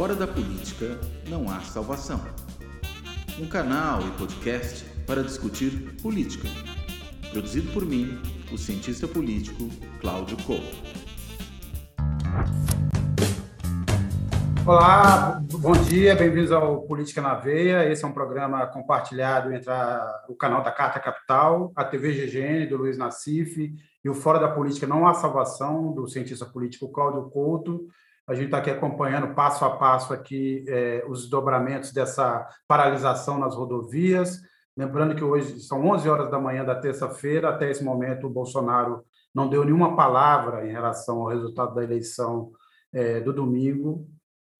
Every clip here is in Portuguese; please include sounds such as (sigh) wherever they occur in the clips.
Fora da política não há salvação. Um canal e podcast para discutir política. Produzido por mim, o cientista político Cláudio Couto. Olá, bom dia, bem-vindos ao Política na Veia. Esse é um programa compartilhado entre a, o canal da Carta Capital, a TV GGN do Luiz Nassif e o Fora da Política Não Há Salvação, do cientista político Cláudio Couto. A gente está aqui acompanhando passo a passo aqui é, os desdobramentos dessa paralisação nas rodovias. Lembrando que hoje são 11 horas da manhã da terça-feira, até esse momento o Bolsonaro não deu nenhuma palavra em relação ao resultado da eleição é, do domingo,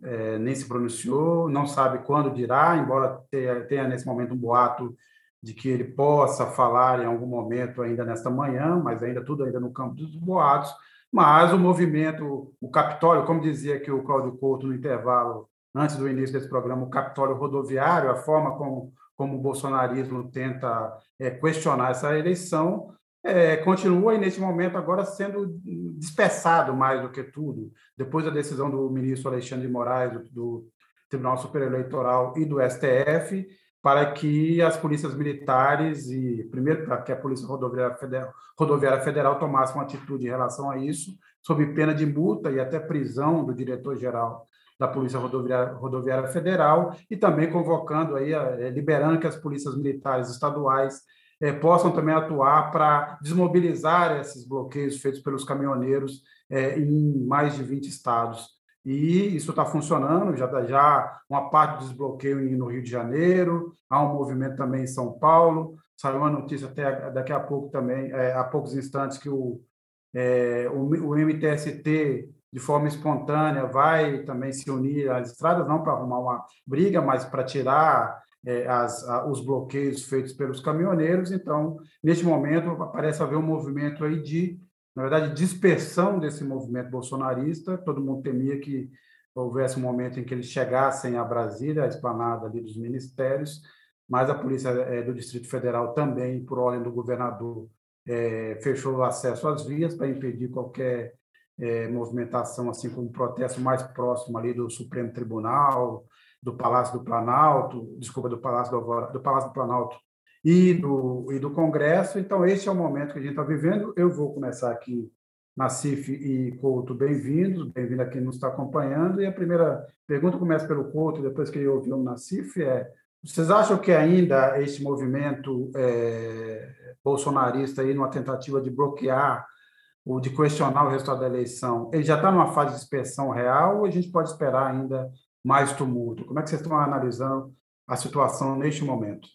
é, nem se pronunciou, não sabe quando dirá, embora tenha, tenha, nesse momento um boato de que ele possa falar em algum momento ainda nesta manhã, mas ainda tudo ainda no campo dos boatos. Mas o movimento, o Capitólio, como dizia aqui o Cláudio Couto no intervalo, antes do início desse programa, o Capitólio rodoviário, a forma como, como o bolsonarismo tenta é, questionar essa eleição, é, continua, e nesse momento, agora sendo dispersado mais do que tudo, depois da decisão do ministro Alexandre de Moraes, do, do Tribunal Superior Eleitoral e do STF, para que as polícias militares e, primeiro, para que a Polícia Rodoviária Federal, Rodoviária Federal tomasse uma atitude em relação a isso, sob pena de multa e até prisão do diretor-geral da Polícia Rodoviária, Rodoviária Federal, e também convocando, aí, eh, liberando que as polícias militares estaduais é, possam também atuar para desmobilizar esses bloqueios feitos pelos caminhoneiros é, em mais de 20 estados. E isso está funcionando, já já uma parte do desbloqueio no Rio de Janeiro, há um movimento também em São Paulo. Saiu uma notícia até daqui a pouco também, é, há poucos instantes, que o, é, o, o MTST, de forma espontânea, vai também se unir às estradas, não para arrumar uma briga, mas para tirar é, as, os bloqueios feitos pelos caminhoneiros. Então, neste momento, parece haver um movimento aí de, na verdade, dispersão desse movimento bolsonarista. Todo mundo temia que houvesse um momento em que eles chegassem a Brasília, a esplanada ali dos ministérios, mas a Polícia é, do Distrito Federal também, por ordem do governador, é, fechou o acesso às vias para impedir qualquer é, movimentação, assim como um protesto mais próximo ali do Supremo Tribunal, do Palácio do Planalto, desculpa, do Palácio do, Alvorada, do Palácio do Planalto e do, e do Congresso. Então, esse é o momento que a gente está vivendo. Eu vou começar aqui, Nacife e Couto, bem-vindos, bem-vindo a quem nos está acompanhando. E a primeira pergunta começa pelo Couto, depois que ele ouviu o Nacife, é vocês acham que ainda esse movimento é, bolsonarista, aí, numa tentativa de bloquear ou de questionar o resultado da eleição, ele já está numa fase de dispersão real ou a gente pode esperar ainda mais tumulto? Como é que vocês estão analisando a situação neste momento?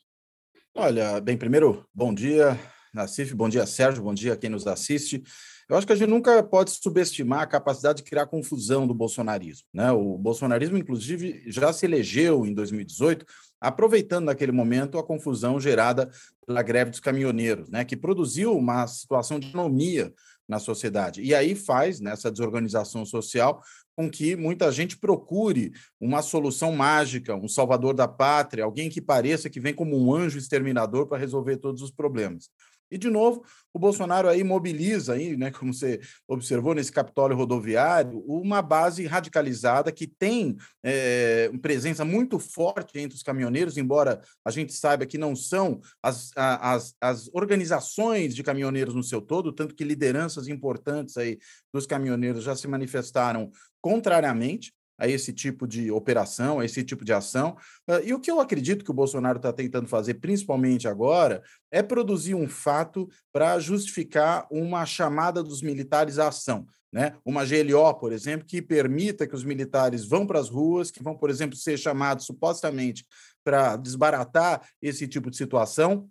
Olha, bem, primeiro, bom dia, Nassif, bom dia, Sérgio, bom dia a quem nos assiste. Eu acho que a gente nunca pode subestimar a capacidade de criar confusão do bolsonarismo. Né? O bolsonarismo, inclusive, já se elegeu em 2018, aproveitando naquele momento a confusão gerada pela greve dos caminhoneiros, né? que produziu uma situação de anomia na sociedade. E aí faz, nessa desorganização social, com que muita gente procure uma solução mágica, um salvador da pátria, alguém que pareça que vem como um anjo exterminador para resolver todos os problemas. E, de novo, o Bolsonaro aí mobiliza, aí, né, como você observou nesse Capitólio rodoviário, uma base radicalizada que tem é, presença muito forte entre os caminhoneiros, embora a gente saiba que não são as, as, as organizações de caminhoneiros no seu todo, tanto que lideranças importantes aí dos caminhoneiros já se manifestaram contrariamente a esse tipo de operação, a esse tipo de ação. Ah, e o que eu acredito que o Bolsonaro está tentando fazer, principalmente agora, é produzir um fato para justificar uma chamada dos militares à ação. Né? Uma GLO, por exemplo, que permita que os militares vão para as ruas, que vão, por exemplo, ser chamados supostamente para desbaratar esse tipo de situação,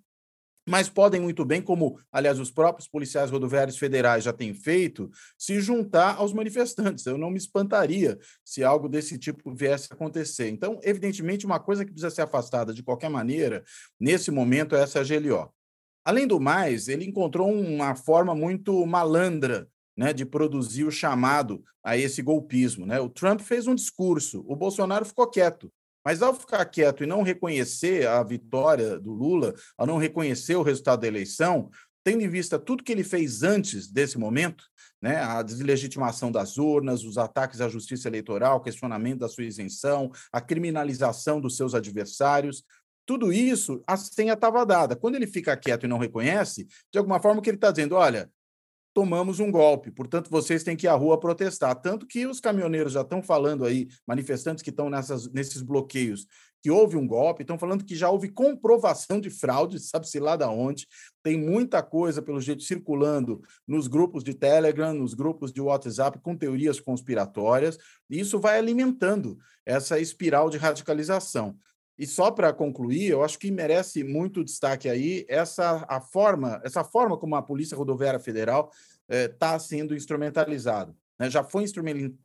mas podem muito bem, como aliás os próprios policiais rodoviários federais já têm feito, se juntar aos manifestantes. Eu não me espantaria se algo desse tipo viesse a acontecer. Então, evidentemente, uma coisa que precisa ser afastada de qualquer maneira, nesse momento, é essa GLO. Além do mais, ele encontrou uma forma muito malandra né, de produzir o chamado a esse golpismo. Né? O Trump fez um discurso, o Bolsonaro ficou quieto. Mas ao ficar quieto e não reconhecer a vitória do Lula, ao não reconhecer o resultado da eleição, tendo em vista tudo que ele fez antes desse momento, né, a deslegitimação das urnas, os ataques à justiça eleitoral, questionamento da sua isenção, a criminalização dos seus adversários, tudo isso, a senha estava dada. Quando ele fica quieto e não reconhece, de alguma forma que ele está dizendo, olha, tomamos um golpe, portanto, vocês têm que ir à rua protestar. Tanto que os caminhoneiros já estão falando aí, manifestantes que estão nessas, nesses bloqueios, que houve um golpe, estão falando que já houve comprovação de fraude, (laughs) sabe-se lá da onde. Tem muita coisa, pelo jeito, circulando nos grupos de Telegram, nos grupos de WhatsApp, com teorias conspiratórias, e isso vai alimentando essa espiral de radicalização. E só para concluir, eu acho que merece muito destaque aí essa a forma, essa forma como a Polícia Rodoviária Federal está eh, sendo instrumentalizada. Né? Já foi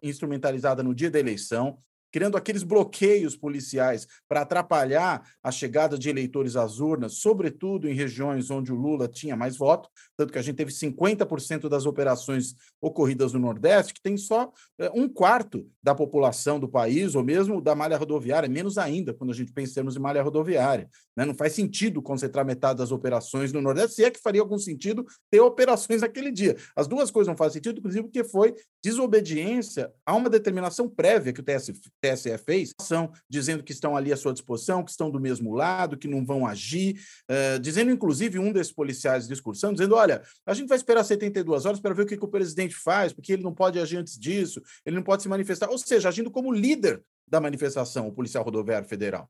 instrumentalizada no dia da eleição, criando aqueles bloqueios policiais para atrapalhar a chegada de eleitores às urnas, sobretudo em regiões onde o Lula tinha mais voto, tanto que a gente teve 50% das operações ocorridas no Nordeste, que tem só é, um quarto da população do país, ou mesmo da malha rodoviária, menos ainda quando a gente pensa em malha rodoviária. Né? Não faz sentido concentrar metade das operações no Nordeste, se é que faria algum sentido ter operações naquele dia. As duas coisas não fazem sentido, inclusive porque foi desobediência a uma determinação prévia que o TSE TSE fez, são dizendo que estão ali à sua disposição, que estão do mesmo lado, que não vão agir, uh, dizendo, inclusive, um desses policiais excursão, dizendo: olha, a gente vai esperar 72 horas para ver o que, que o presidente faz, porque ele não pode agir antes disso, ele não pode se manifestar, ou seja, agindo como líder da manifestação, o policial rodoviário federal.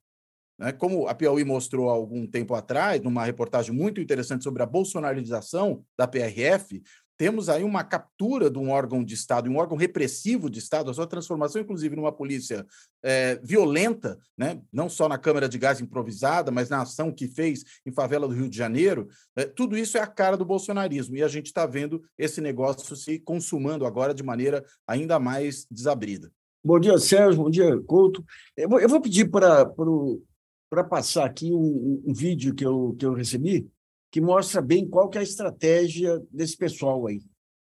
Né? Como a Piauí mostrou há algum tempo atrás, numa reportagem muito interessante sobre a bolsonarização da PRF, temos aí uma captura de um órgão de Estado, um órgão repressivo de Estado, a sua transformação, inclusive, numa polícia é, violenta, né? não só na Câmara de Gás improvisada, mas na ação que fez em favela do Rio de Janeiro. É, tudo isso é a cara do bolsonarismo, e a gente está vendo esse negócio se consumando agora de maneira ainda mais desabrida. Bom dia, Sérgio. Bom dia, Couto. Eu vou, pedir para passar aqui um, um vídeo que eu, que eu recebi, que mostra bem qual que é a estratégia desse pessoal aí.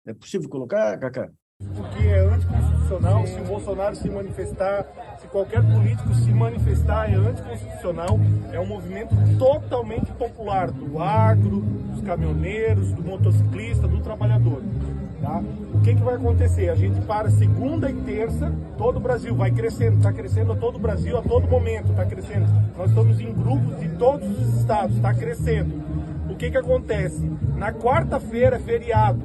É possível colocar, Cacá? Porque é anticonstitucional se o Bolsonaro se manifestar, se qualquer político se manifestar é anticonstitucional, é um movimento totalmente popular do agro, dos caminhoneiros, do motociclista, do trabalhador. Tá? O que, que vai acontecer? A gente para segunda e terça, todo o Brasil vai crescendo, está crescendo a todo o Brasil a todo momento, está crescendo. Nós estamos em grupos de todos os estados, está crescendo o que que acontece? Na quarta-feira, feriado,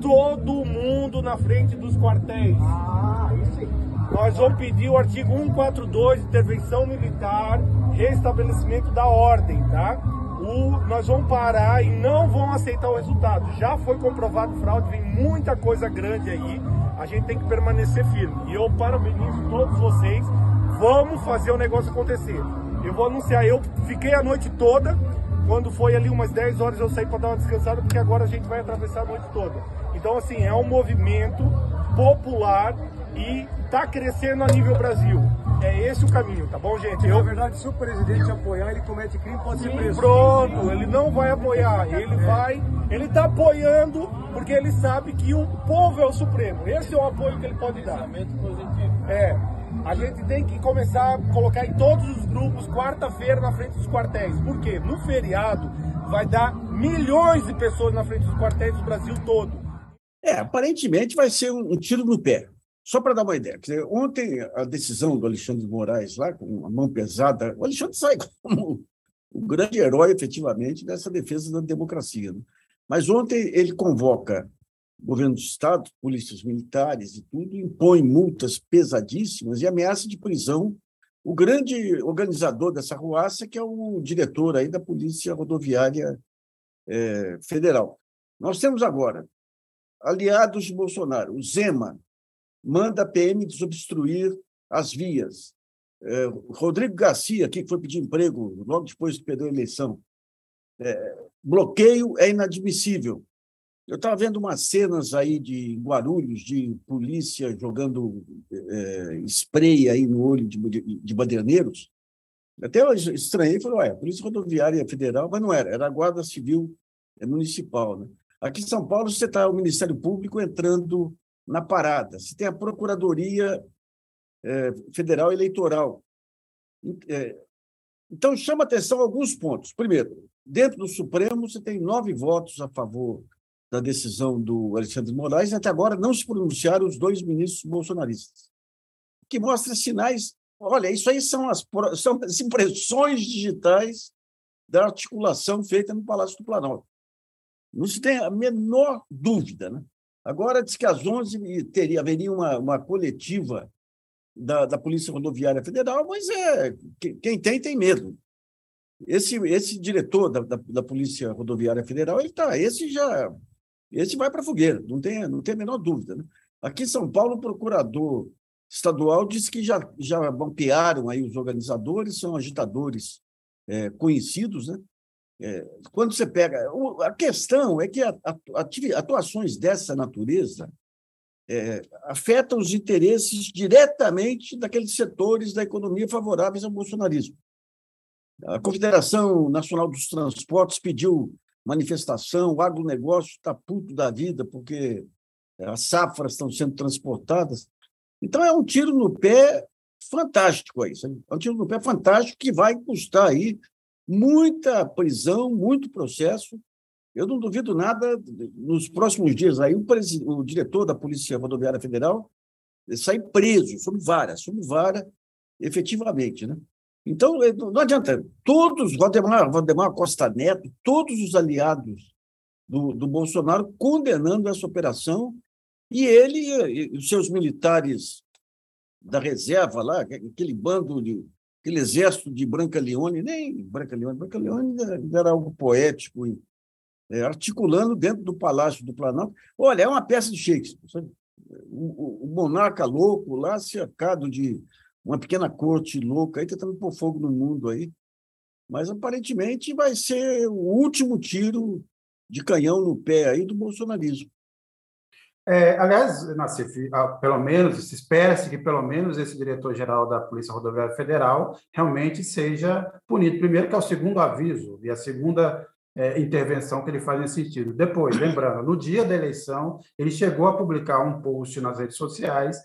todo mundo na frente dos quartéis. Ah, isso Nós vamos pedir o artigo 142, intervenção militar, restabelecimento da ordem, tá? O, nós vamos parar e não vão aceitar o resultado. Já foi comprovado fraude, vem muita coisa grande aí. A gente tem que permanecer firme. E eu parabenizo todos vocês. Vamos fazer o negócio acontecer. Eu vou anunciar, eu fiquei a noite toda quando foi ali umas 10 horas eu saí para dar uma descansada, porque agora a gente vai atravessar a noite toda. Então, assim, é um movimento popular e está crescendo a nível Brasil. É esse o caminho, tá bom, gente? Eu... Na verdade, se o presidente apoiar, ele comete crime, pode Sim, ser preso. Pronto, ele não vai apoiar, ele vai, ele está apoiando porque ele sabe que o povo é o supremo. Esse é o apoio que ele pode dar. É, a gente tem que começar a colocar em todos os grupos quarta-feira na frente dos quartéis. Por quê? No feriado vai dar milhões de pessoas na frente dos quartéis do Brasil todo. É, aparentemente vai ser um, tiro no pé. Só para dar uma ideia, dizer, ontem a decisão do Alexandre de Moraes lá, com a mão pesada, o Alexandre sai como o grande herói, efetivamente, dessa defesa da democracia. Né? Mas ontem ele convoca governo do Estado, polícias militares e tudo, impõe multas pesadíssimas e ameaça de prisão o grande organizador dessa ruaça, que é o diretor aí da Polícia Rodoviária é, Federal. Nós temos agora aliados de Bolsonaro. O Zema manda a PM desobstruir as vias. É, Rodrigo Garcia, que foi pedir emprego logo depois que perdeu a eleição. É, bloqueio é inadmissível. Eu estava vendo umas cenas aí de Guarulhos, de polícia jogando é, spray aí no olho de, de. Até eu estranhei falei, ué, Polícia Rodoviária Federal, mas não era, era a Guarda Civil Municipal. Né? Aqui em São Paulo, você está o Ministério Público entrando na parada, você tem a Procuradoria é, Federal Eleitoral. É, então, chama atenção alguns pontos. Primeiro, dentro do Supremo, você tem nove votos a favor da decisão do Alexandre de Moraes, até agora não se pronunciaram os dois ministros bolsonaristas, que mostra sinais. Olha, isso aí são as, (laughs) são as impressões digitais da articulação feita no Palácio do Planalto. Não se tem a menor dúvida. Né? Agora, diz que às 11 teria, haveria uma, uma coletiva da, da Polícia Rodoviária Federal, mas é, quem tem, tem medo. Esse, esse diretor da, da, da Polícia Rodoviária Federal, ele tá, esse já esse vai para a fogueira, não tem, não tem a menor dúvida. Né? Aqui em São Paulo, o procurador estadual disse que já, já mapearam aí os organizadores, são agitadores é, conhecidos, né? É, quando você pega. A questão é que a, a, atuações dessa natureza é, afetam os interesses diretamente daqueles setores da economia favoráveis ao bolsonarismo. A Confederação Nacional dos Transportes pediu manifestação, o agronegócio está puto da vida porque as safras estão sendo transportadas. Então, é um tiro no pé fantástico aí. É um tiro no pé fantástico que vai custar aí muita prisão, muito processo. Eu não duvido nada, nos próximos dias aí, o, o diretor da Polícia Rodoviária Federal sai preso, sob vara, sob vara, efetivamente. Né? Então, eh, não adianta. Todos, Valdemar, Valdemar Costa Neto, todos os aliados do, do Bolsonaro condenando essa operação, e ele e os seus militares da reserva lá, aquele bando de aquele exército de Branca Leone, nem Branca Leone, Branca Leone era algo poético, é, articulando dentro do Palácio do Planalto. Olha, é uma peça de Shakespeare. O, o, o monarca louco lá, cercado de uma pequena corte louca aí tentando pôr fogo no mundo aí. Mas aparentemente vai ser o último tiro de canhão no pé aí do bolsonarismo. É, aliás, Nassif, pelo menos, se espera-se que pelo menos esse diretor-geral da Polícia Rodoviária Federal realmente seja punido. Primeiro, que é o segundo aviso e a segunda é, intervenção que ele faz nesse sentido. Depois, lembrando, no dia da eleição, ele chegou a publicar um post nas redes sociais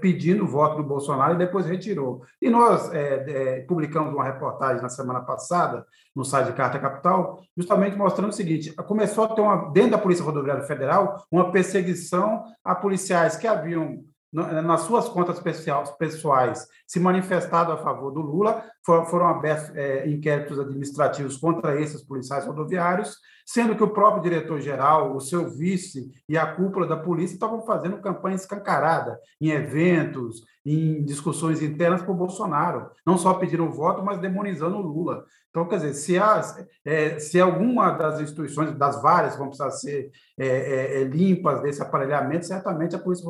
pedindo o voto do Bolsonaro e depois retirou. E nós é, é, publicamos uma reportagem na semana passada no site de Carta Capital, justamente mostrando o seguinte: começou a ter uma, dentro da Polícia Rodoviária Federal uma perseguição a policiais que haviam nas suas contas pessoais se manifestado a favor do Lula, foram abertos é, inquéritos administrativos contra esses policiais rodoviários, sendo que o próprio diretor-geral, o seu vice e a cúpula da polícia estavam fazendo campanha escancarada em eventos, em discussões internas para o Bolsonaro. Não só pediram voto, mas demonizando o Lula. Então, quer dizer, se, há, é, se alguma das instituições, das várias, vão precisar ser é, é, é limpas desse aparelhamento, certamente a Polícia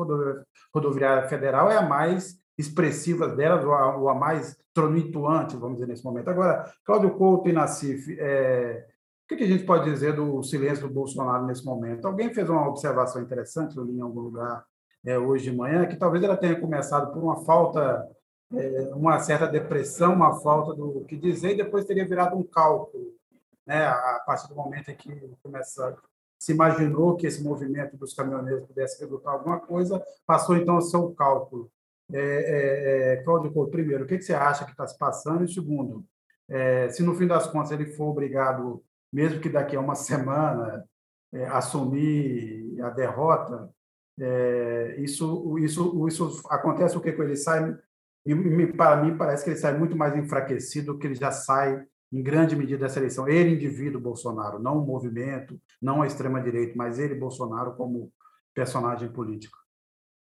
Rodoviária Federal é a mais expressiva delas, ou a, ou a mais tronituante, vamos dizer, nesse momento. Agora, Cláudio Couto e Nassif, é, o que, que, a gente pode dizer do silêncio do Bolsonaro nesse momento? Alguém fez uma observação interessante, eu li em algum lugar é, hoje de manhã, que talvez ela tenha começado por uma falta, é, uma certa depressão, uma falta do que dizer, e depois teria virado um cálculo, né, a partir do momento em que começa, se imaginou que esse movimento dos caminhoneiros pudesse resultar alguma coisa, passou então a ser um cálculo. É, é, é, Cláudio Couto, primeiro, o que, você acha que está se passando? E segundo, é, se no fim das contas ele for obrigado, mesmo que daqui a uma semana, é, assumir a derrota, é, isso, isso, isso acontece o que com ele sai? E, para mim parece que ele sai muito mais enfraquecido do que ele já sai em grande medida dessa eleição. Ele, indivíduo Bolsonaro, não o movimento, não a extrema direita, mas ele Bolsonaro como personagem político.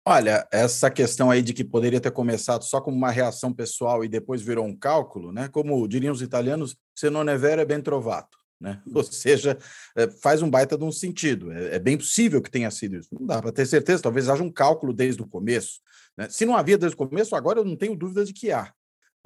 Olha, essa questão aí de que poderia ter começado só como uma reação pessoal e depois virou um cálculo, né? Como diriam os italianos, se non è vero è ben trovato. Né? (laughs) Ou seja, é, faz um baita de um sentido. É, é bem possível que tenha sido isso. Não dá para ter certeza, talvez haja um cálculo desde o começo. Né? Se não havia desde o começo, agora eu não tenho dúvida de que há.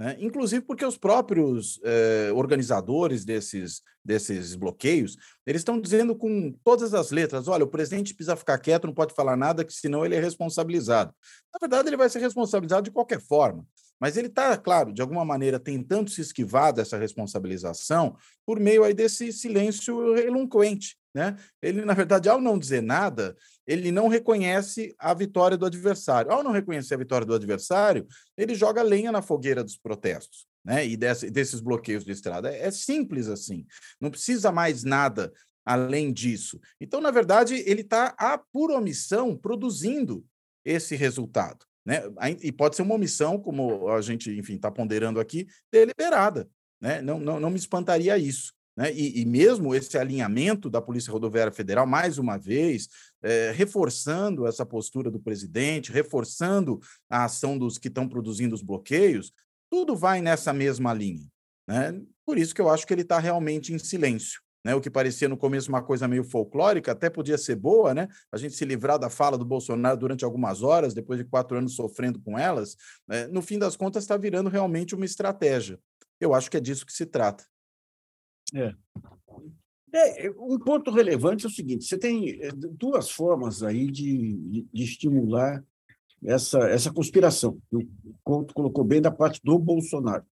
Né? Inclusive porque os próprios eh, organizadores desses, desses bloqueios, eles estão dizendo com todas as letras, olha, o presidente precisa ficar quieto, não pode falar nada, que senão ele é responsabilizado. Na verdade, ele vai ser responsabilizado de qualquer forma. Mas ele está, claro, de alguma maneira tentando se esquivar dessa responsabilização por meio aí desse silêncio eloquente. Né? Ele, na verdade, ao não dizer nada, ele não reconhece a vitória do adversário. Ao não reconhecer a vitória do adversário, ele joga lenha na fogueira dos protestos. né? E desse, desses bloqueios de estrada. É, é simples assim. Não precisa mais nada além disso. Então, na verdade, ele está, por omissão, produzindo esse resultado. Né? E pode ser uma omissão, como a gente, enfim, está ponderando aqui, deliberada. Né? Não, não, não me espantaria isso. Né? E, e, mesmo esse alinhamento da Polícia Rodoviária Federal, mais uma vez, é, reforçando essa postura do presidente, reforçando a ação dos que estão produzindo os bloqueios, tudo vai nessa mesma linha. Né? Por isso que eu acho que ele está realmente em silêncio. Né, o que parecia no começo uma coisa meio folclórica, até podia ser boa, né? A gente se livrar da fala do Bolsonaro durante algumas horas, depois de quatro anos sofrendo com elas, né, no fim das contas está virando realmente uma estratégia. Eu acho que é disso que se trata. É. é. um ponto relevante é o seguinte: você tem eh, duas formas aí de, de estimular essa, essa conspiração. O Couto colocou bem da parte do Bolsonaro,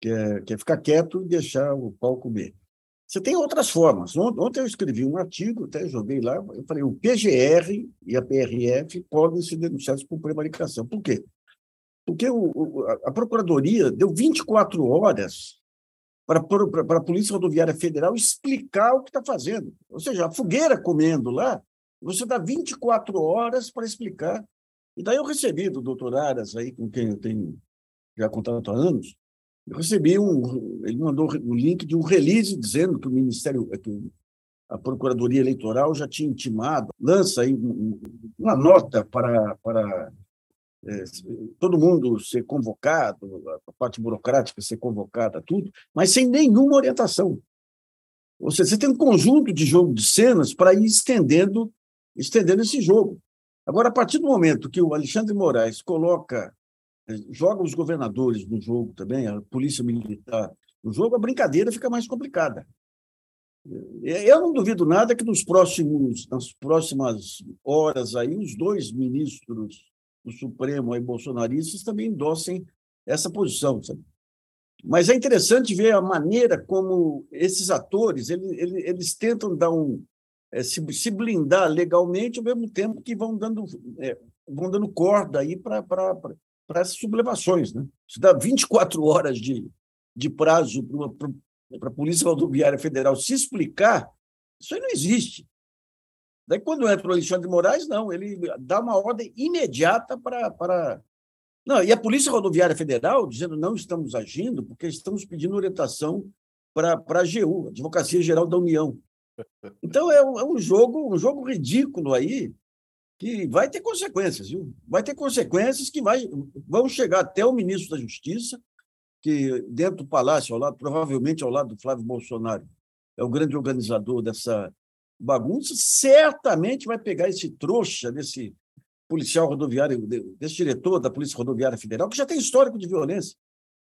que é, que é ficar quieto e deixar o pau comer. Você tem outras formas. Ontem eu escrevi um artigo, até joguei lá, eu falei, o PGR e a PRF podem ser denunciados por prevaricação. Por quê? Porque o, a Procuradoria deu 24 horas para, para a Polícia Rodoviária Federal explicar o que está fazendo. Ou seja, a fogueira comendo lá, você dá 24 horas para explicar. E daí eu recebi do doutor Aras, aí, com quem eu tenho já contato há anos, eu recebi um. Ele mandou o um link de um release dizendo que o Ministério, que a Procuradoria Eleitoral já tinha intimado, lança aí uma nota para, para é, todo mundo ser convocado, a parte burocrática ser convocada, tudo, mas sem nenhuma orientação. Ou seja, você tem um conjunto de jogo de cenas para ir estendendo, estendendo esse jogo. Agora, a partir do momento que o Alexandre Moraes coloca, joga os governadores no jogo também, a polícia militar no jogo, a brincadeira fica mais complicada. Eu não duvido nada que nos próximos, nas próximas horas aí, os dois ministros do Supremo e bolsonaristas também endossem essa posição. Sabe? Mas é interessante ver a maneira como esses atores eles, eles tentam dar um, é, se, se, blindar legalmente ao mesmo tempo que vão dando, é, vão dando corda aí para essas sublevações. Né? Se dá 24 horas de, de prazo para a Polícia Rodoviária Federal se explicar, isso aí não existe. Daí, quando entra o Alexandre de Moraes, não, ele dá uma ordem imediata para. para... Não, e a Polícia Rodoviária Federal dizendo não estamos agindo porque estamos pedindo orientação para a AGU, Advocacia Geral da União. Então é um, é um jogo, um jogo ridículo aí que vai ter consequências, viu? Vai ter consequências que vai, vão chegar até o ministro da Justiça, que dentro do palácio, ao lado, provavelmente ao lado do Flávio Bolsonaro, é o grande organizador dessa bagunça, certamente vai pegar esse trouxa desse policial rodoviário, desse diretor da Polícia Rodoviária Federal, que já tem histórico de violência.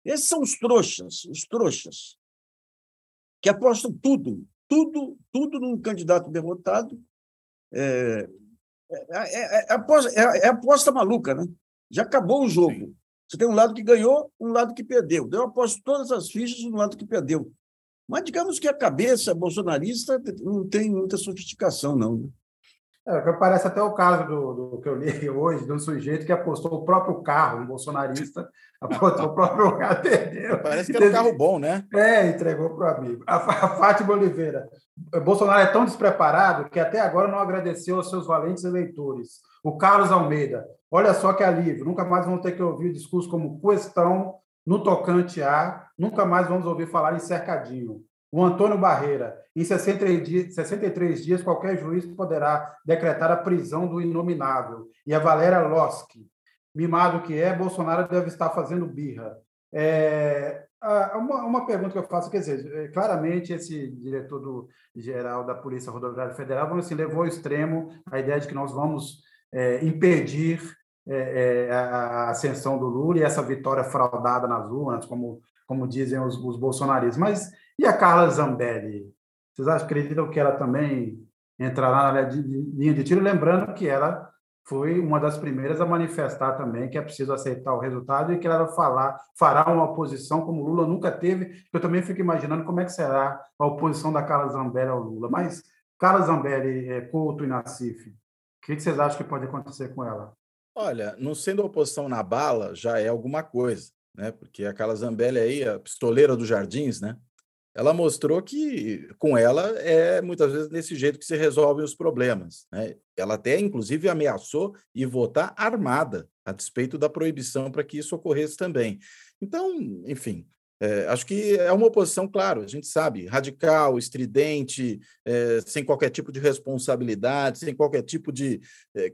Esses são os trouxas, os trouxas, que apostam tudo, tudo, tudo num candidato derrotado. É, é, é, é aposta, é, aposta maluca, né? Já acabou o jogo. Sim. Você tem um lado que ganhou, um lado que perdeu. Eu aposto todas as fichas no lado que perdeu. Mas digamos que a cabeça bolsonarista não tem muita sofisticação, não. É, parece até o caso do, do, que eu li hoje, de um sujeito que apostou o próprio carro, um bolsonarista, (laughs) apostou o próprio carro, perdeu. Parece que era um carro bom, né? É, entregou para o amigo. A, a Fátima Oliveira. Bolsonaro é tão despreparado que até agora não agradeceu aos seus valentes eleitores. O Carlos Almeida. Olha só que alívio. Nunca mais vão ter que ouvir o discurso como questão no tocante a, nunca mais vamos ouvir falar em cercadinho. O Antônio Barreira, em 63 dias, 63 dias, qualquer juiz poderá decretar a prisão do inominável. E a Valéria Loski, mimado que é, Bolsonaro deve estar fazendo birra. É, uma, uma pergunta que eu faço, quer dizer, é, claramente esse diretor do, geral da Polícia Rodoviária Federal assim, levou ao extremo a ideia de que nós vamos é, impedir é, é, a ascensão do Lula e essa vitória fraudada nas urnas, como, como dizem os, os bolsonaristas. Mas e a Carla Zambelli? Vocês acreditam que ela também entrará na linha de tiro? Lembrando que ela foi uma das primeiras a manifestar também que é preciso aceitar o resultado e que ela falar, fará uma oposição como Lula nunca teve. Eu também fico imaginando como é que será a oposição da Carla Zambelli ao Lula. Mas, Carla Zambelli, é, Couto e Nassif, o que vocês acham que pode acontecer com ela? Olha, não sendo oposição na bala, já é alguma coisa. né? Porque aquela Zambelli aí, a pistoleira dos jardins, né? Ela mostrou que com ela é muitas vezes desse jeito que se resolvem os problemas. Né? Ela até, inclusive, ameaçou e votar armada, a despeito da proibição para que isso ocorresse também. Então, enfim, é, acho que é uma oposição, claro, a gente sabe, radical, estridente, é, sem qualquer tipo de responsabilidade, sem qualquer tipo de é,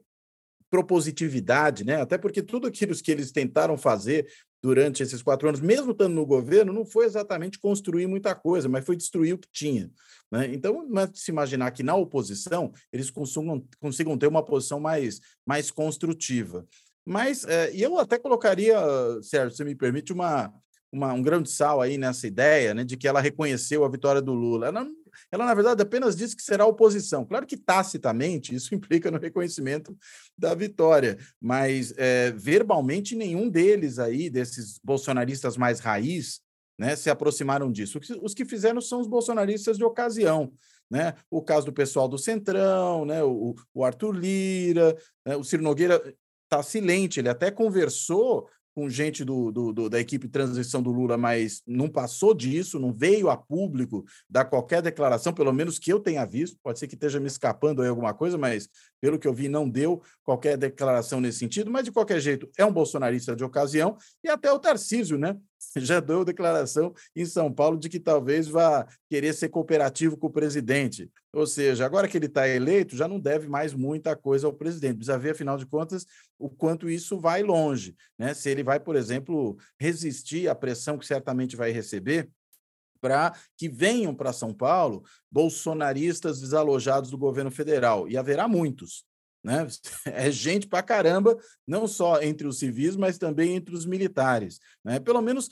propositividade, né? Até porque tudo aquilo que eles tentaram fazer durante esses quatro anos, mesmo estando no governo, não foi exatamente construir muita coisa, mas foi destruir o que tinha. Né? Então, não é se imaginar que na oposição eles consigam, consigam ter uma posição mais, mais construtiva. Mas, é, eu até colocaria, Sérgio, se me permite, uma, uma, um grão de sal aí nessa ideia né, de que ela reconheceu a vitória do Lula. Ela, ela, na verdade, apenas disse que será oposição. Claro que tacitamente isso (laughs) implica no reconhecimento da vitória, mas é, verbalmente nenhum deles aí, desses bolsonaristas mais raiz, né, se aproximaram disso. Os que fizeram são os bolsonaristas de ocasião. Né? O caso do pessoal do Centrão, né? o, o Arthur Lira, né? o Ciro Nogueira está silente, ele até conversou com gente do, do, do, da equipe transição do Lula, mas não passou disso, não veio a público dar qualquer declaração, pelo menos que eu tenha visto. Pode ser que esteja me escapando aí alguma coisa, mas pelo que eu vi, não deu qualquer declaração nesse sentido. Mas, de qualquer jeito, é um bolsonarista de ocasião e até o Tarcísio, né? (laughs) já deu declaração em São Paulo de que talvez vá querer ser cooperativo com o presidente. Ou seja, agora que ele está eleito, já não deve mais muita coisa ao presidente. Precisa ver, afinal de contas, o quanto isso vai longe. Né? Se ele vai, por exemplo, resistir à pressão que certamente vai receber para que venham para São Paulo bolsonaristas desalojados do governo federal. E haverá muitos. Né? (laughs) É gente para caramba, não só entre os civis, mas também entre os militares. Né? Pelo menos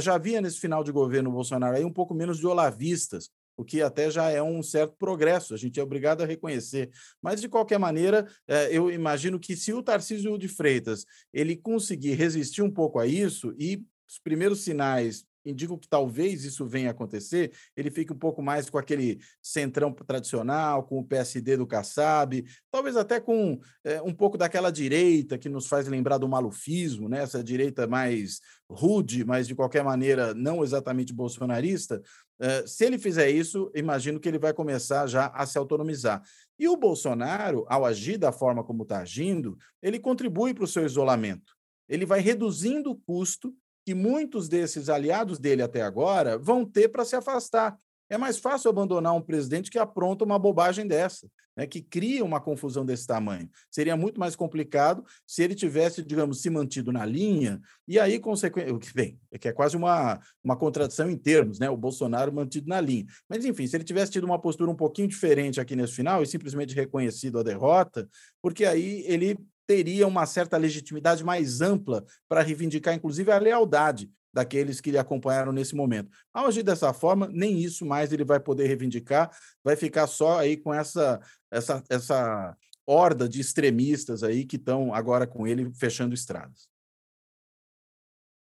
já havia nesse final de governo Bolsonaro aí um pouco menos de olavistas, o que até já é um certo progresso, a gente é obrigado a reconhecer. Mas, de qualquer maneira, é, eu imagino que se o Tarcísio de Freitas ele conseguir resistir um pouco a isso e os primeiros sinais indicam que talvez isso venha a acontecer, ele fique um pouco mais com aquele centrão tradicional, com o PSD do Kassab, talvez até com é, um pouco daquela direita que nos faz lembrar do malufismo, né? essa direita mais rude, mas de qualquer maneira não exatamente bolsonarista. É, se ele fizer isso, imagino que ele vai começar já a se autonomizar. E o Bolsonaro, ao agir da forma como está agindo, ele contribui para o seu isolamento. Ele vai reduzindo o custo que muitos desses aliados dele até agora vão ter para se afastar. É mais fácil abandonar um presidente que apronta uma bobagem dessa, né, que cria uma confusão desse tamanho. Seria muito mais complicado se ele tivesse, digamos, se mantido na linha, e aí, consequentemente, bem, é que é quase uma, uma contradição em termos, né? O Bolsonaro mantido na linha. Mas, enfim, se ele tivesse tido uma postura um pouquinho diferente aqui nesse final e simplesmente reconhecido a derrota, porque aí ele teria uma certa legitimidade mais ampla para reivindicar, inclusive, a lealdade daqueles que lhe acompanharam nesse momento. Ao agir dessa forma, nem isso mais ele vai poder reivindicar, vai ficar só aí com essa, essa, essa horda de extremistas aí que estão agora com ele fechando estradas.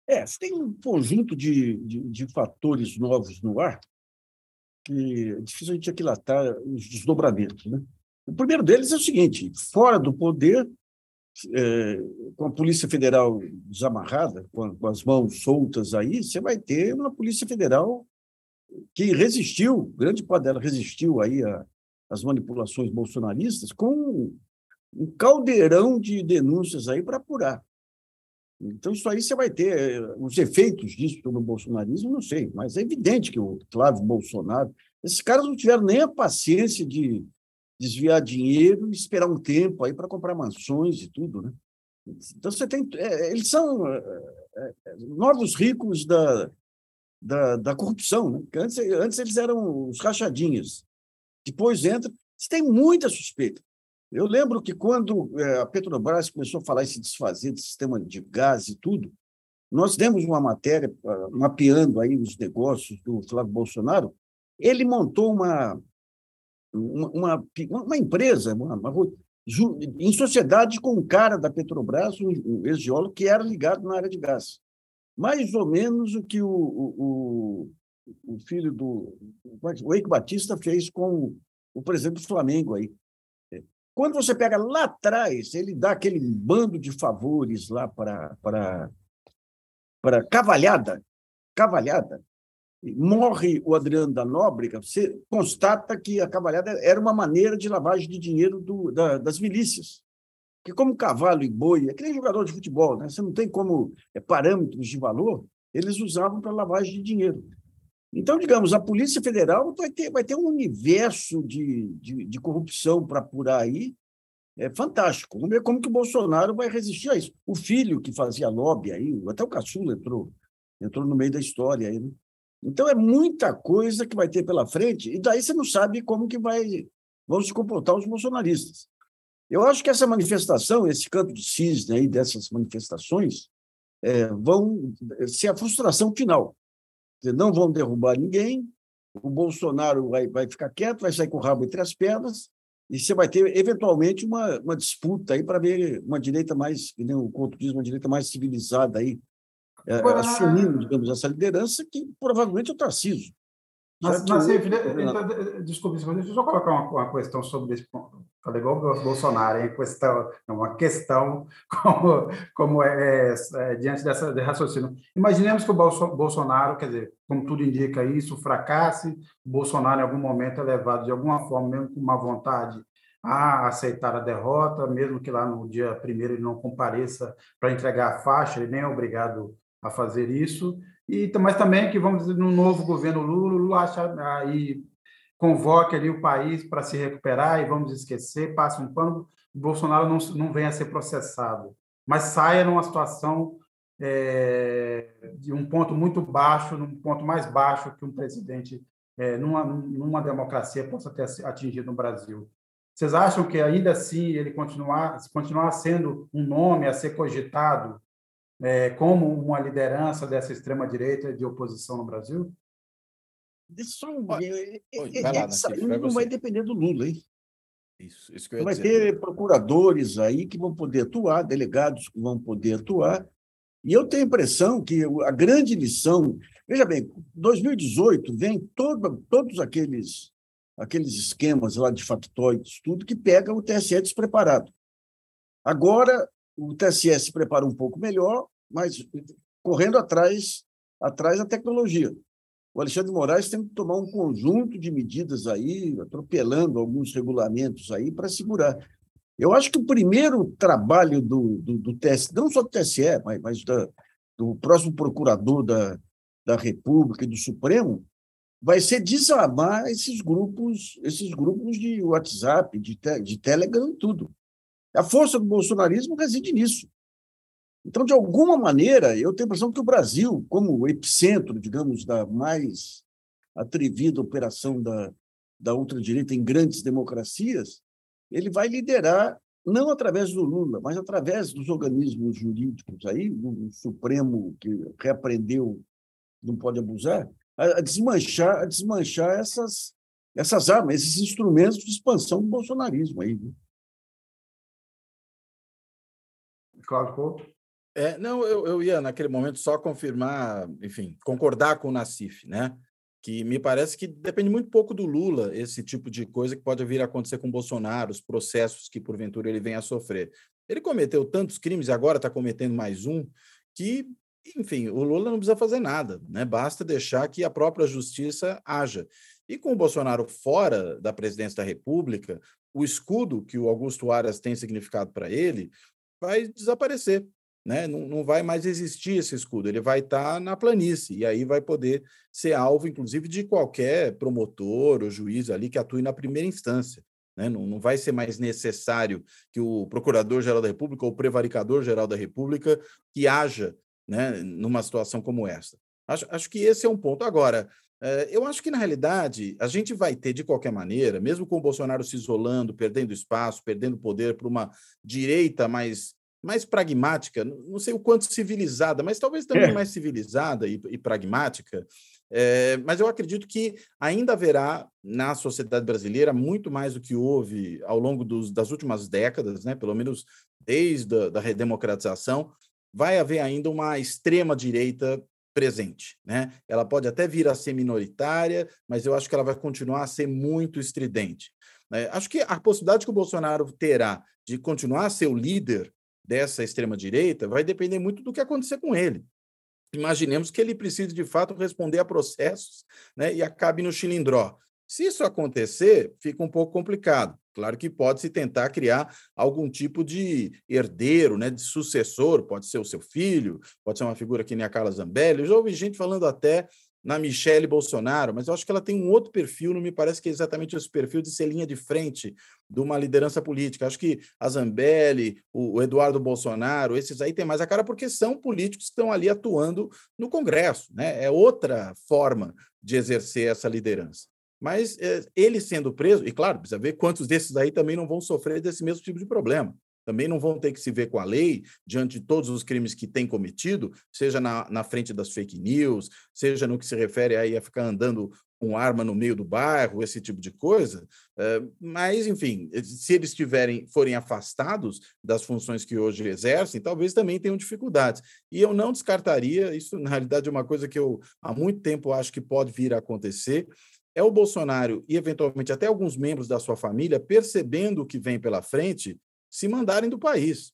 É, tem um conjunto de, de, de fatores novos no ar que é difícil a gente aquilatar os desdobramentos. Né? O primeiro deles é o seguinte: fora do poder, é, com a Polícia Federal desamarrada, com, as mãos soltas aí, você vai ter uma Polícia Federal que resistiu, grande parte dela resistiu aí às manipulações bolsonaristas, com um caldeirão de denúncias aí para apurar. Então, isso aí você vai ter os efeitos disso no bolsonarismo, não sei, mas é evidente que o Flávio Bolsonaro, esses caras não tiveram nem a paciência de desviar dinheiro e esperar um tempo aí para comprar mansões e tudo, né? Então você tem, é, eles são é, é, é, novos ricos da, da, da corrupção, né? Antes, antes eles eram os rachadinhas, depois entra, você tem muita suspeita. Eu lembro que quando é, a Petrobras começou a falar em se desfazer do sistema de gás e tudo, nós demos uma matéria ah, mapeando aí os negócios do Flávio Bolsonaro. Ele montou uma uma, uma empresa, uma, uma, em sociedade com um cara da Petrobras, um ex-geólogo, que era ligado na área de gás. Mais ou menos o que o, o, o filho do o Eike Batista fez com o presidente do Flamengo aí. Quando você pega lá atrás, ele dá aquele bando de favores lá para para cavalhada, cavalhada, morre o Adriano da Nóbrega, você constata que a cavalhada era uma maneira de lavagem de dinheiro do, da, das milícias. Porque como cavalo e boi, é que nem jogador de futebol, né? você não tem como é, parâmetros de valor, eles usavam para lavagem de dinheiro. Então, digamos, a Polícia Federal vai ter, vai ter um universo de, de, de corrupção para apurar aí, é fantástico. Vamos ver como que o Bolsonaro vai resistir a isso. O filho que fazia lobby aí, até o caçula entrou, entrou no meio da história aí, né? Então é muita coisa que vai ter pela frente, e daí você não sabe como que vai vão se comportar os bolsonaristas. Eu acho que essa manifestação, esse canto de cisne aí dessas manifestações, é, vão ser a frustração final. Não vão derrubar ninguém, o Bolsonaro vai, vai ficar quieto, vai sair com o rabo entre as pernas, e você vai ter, eventualmente, uma, uma disputa aí para ver uma direita mais, que o diz, uma direita mais civilizada aí, é, assumindo, digamos, essa liderança que provavelmente é o Tarcísio. Mas, mas então, desculpe, deixa eu só colocar uma, uma, questão sobre esse ponto. Falei igual o Bolsonaro, é questão, uma questão (laughs) como, como é, é, é diante dessa de raciocínio. Imaginemos que o Bolsonaro, quer dizer, como tudo indica isso, fracasse, o Bolsonaro em algum momento é levado de alguma forma, mesmo com uma vontade a aceitar a derrota, mesmo que lá no dia primeiro ele não compareça para entregar a faixa, ele nem é obrigado a fazer isso. E, mas também que, vamos dizer, no novo governo Lula, Lula acha, aí convoque ali o país para se recuperar e vamos esquecer, passa um pano, Bolsonaro não, não venha a ser processado, mas saia numa situação é, de um ponto muito baixo, num ponto mais baixo que um presidente é, numa, numa democracia possa ter atingido no Brasil. Vocês acham que ainda assim ele continuar, continuar sendo um nome a ser cogitado como uma liderança dessa extrema-direita de oposição no Brasil? Só um... Oi, vai lá, Natif, vai não vai depender do Lula, hein? Isso, isso que eu ia vai dizer. ter procuradores aí que vão poder atuar, delegados que vão poder atuar. E eu tenho a impressão que a grande lição. Veja bem, 2018 vem todo, todos aqueles, aqueles esquemas lá de factóides, tudo que pega o TSE despreparado. Agora, o TSE se prepara um pouco melhor, mas correndo atrás, atrás da tecnologia. O Alexandre de Moraes tem que tomar um conjunto de medidas aí, atropelando alguns regulamentos aí para segurar. Eu acho que o primeiro trabalho do, do, do TSE, não só do TSE, mas, mas da, do próximo procurador da, da República e do Supremo, vai ser desarmar esses grupos, esses grupos de WhatsApp, de, te, de Telegram tudo. A força do bolsonarismo reside nisso. Então, de alguma maneira, eu tenho a impressão que o Brasil, como o epicentro, digamos, da mais atrevida operação da, da ultradireita em grandes democracias, ele vai liderar, não através do Lula, mas através dos organismos jurídicos aí, do Supremo, que reaprendeu, não pode abusar, a desmanchar, a desmanchar essas, essas armas, esses instrumentos de expansão do bolsonarismo aí. Viu? Cláudio Couto. É, não, eu, eu ia naquele momento só confirmar, enfim, concordar com o Nassif, né? Que me parece que depende muito pouco do Lula, esse tipo de coisa que pode vir a acontecer com o Bolsonaro, os processos que porventura ele venha a sofrer. Ele cometeu tantos crimes e agora está cometendo mais um, que, enfim, o Lula não precisa fazer nada, né? Basta deixar que a própria justiça haja. E com o Bolsonaro fora da presidência da República, o escudo que o Augusto Aras tem significado para ele vai desaparecer né? Não, não vai mais existir esse escudo, ele vai estar tá na planície, e aí vai poder ser alvo, inclusive, de qualquer promotor ou juiz ali que atue na primeira instância. Né? Não, não vai ser mais necessário que o Procurador-Geral da República ou o Prevaricador-Geral da República que haja né, numa situação como essa. Acho, acho que esse é um ponto. Agora, eu acho que, na realidade, a gente vai ter, de qualquer maneira, mesmo com o Bolsonaro se isolando, perdendo espaço, perdendo poder para uma direita mais mais pragmática, não sei o quanto civilizada, mas talvez também é. mais civilizada e, e pragmática. É, mas eu acredito que ainda haverá na sociedade brasileira muito mais do que houve ao longo dos, das últimas décadas, né? pelo menos desde a da redemocratização, vai haver ainda uma extrema direita presente, né? Ela pode até vir a ser minoritária, mas eu acho que ela vai continuar a ser muito estridente. É, acho que a possibilidade que o Bolsonaro terá de continuar a ser o líder dessa extrema-direita vai depender muito do que acontecer com ele. imaginemos que ele precise, de fato, responder a processos né, e acabe no chilindró. Se isso acontecer, fica um pouco complicado. Claro que pode-se tentar criar algum tipo de herdeiro, né, de sucessor, pode ser o seu filho, pode ser uma figura que nem a Carla Zambelli. Eu já ouvi gente falando até na Michelle Bolsonaro, mas eu acho que ela tem um outro perfil, não me parece que é exatamente esse perfil de ser linha de frente de uma liderança política. Acho que a Zambelli, o Eduardo Bolsonaro, esses aí têm mais a cara porque são políticos que estão ali atuando no Congresso, né? É outra forma de exercer essa liderança. Mas é, ele sendo preso, e claro, precisa ver quantos desses aí também não vão sofrer desse mesmo tipo de problema também não vão ter que se ver com a lei diante de todos os crimes que têm cometido, seja na, na frente das fake news, seja no que se refere aí a ficar andando com arma no meio do bairro, esse tipo de coisa. Eh, mas, enfim, se eles tiverem, forem afastados das funções que hoje exercem, talvez também tenham dificuldades. E eu não descartaria, isso na realidade é uma coisa que eu há muito tempo acho que pode vir a acontecer, é o Bolsonaro e, eventualmente, até alguns membros da sua família, percebendo o que vem pela frente, se mandarem do país,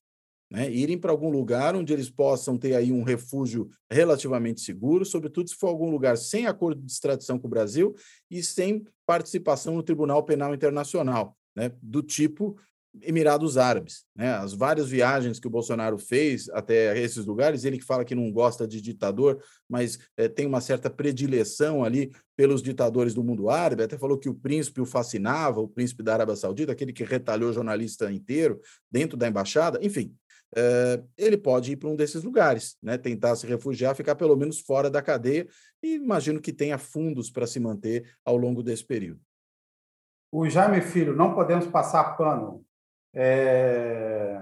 né? irem para algum lugar onde eles possam ter aí um refúgio relativamente seguro, sobretudo se for algum lugar sem acordo de extradição com o Brasil e sem participação no Tribunal Penal Internacional, né? do tipo Emirados Árabes, né? As várias viagens que o Bolsonaro fez até esses lugares, ele que fala que não gosta de ditador, mas é, tem uma certa predileção ali pelos ditadores do mundo árabe, até falou que o príncipe o fascinava, o príncipe da Arábia Saudita, aquele que retalhou jornalista inteiro dentro da embaixada, enfim. É, ele pode ir para um desses lugares, né? tentar se refugiar, ficar pelo menos fora da cadeia, e imagino que tenha fundos para se manter ao longo desse período. O Jaime Filho, não podemos passar pano é...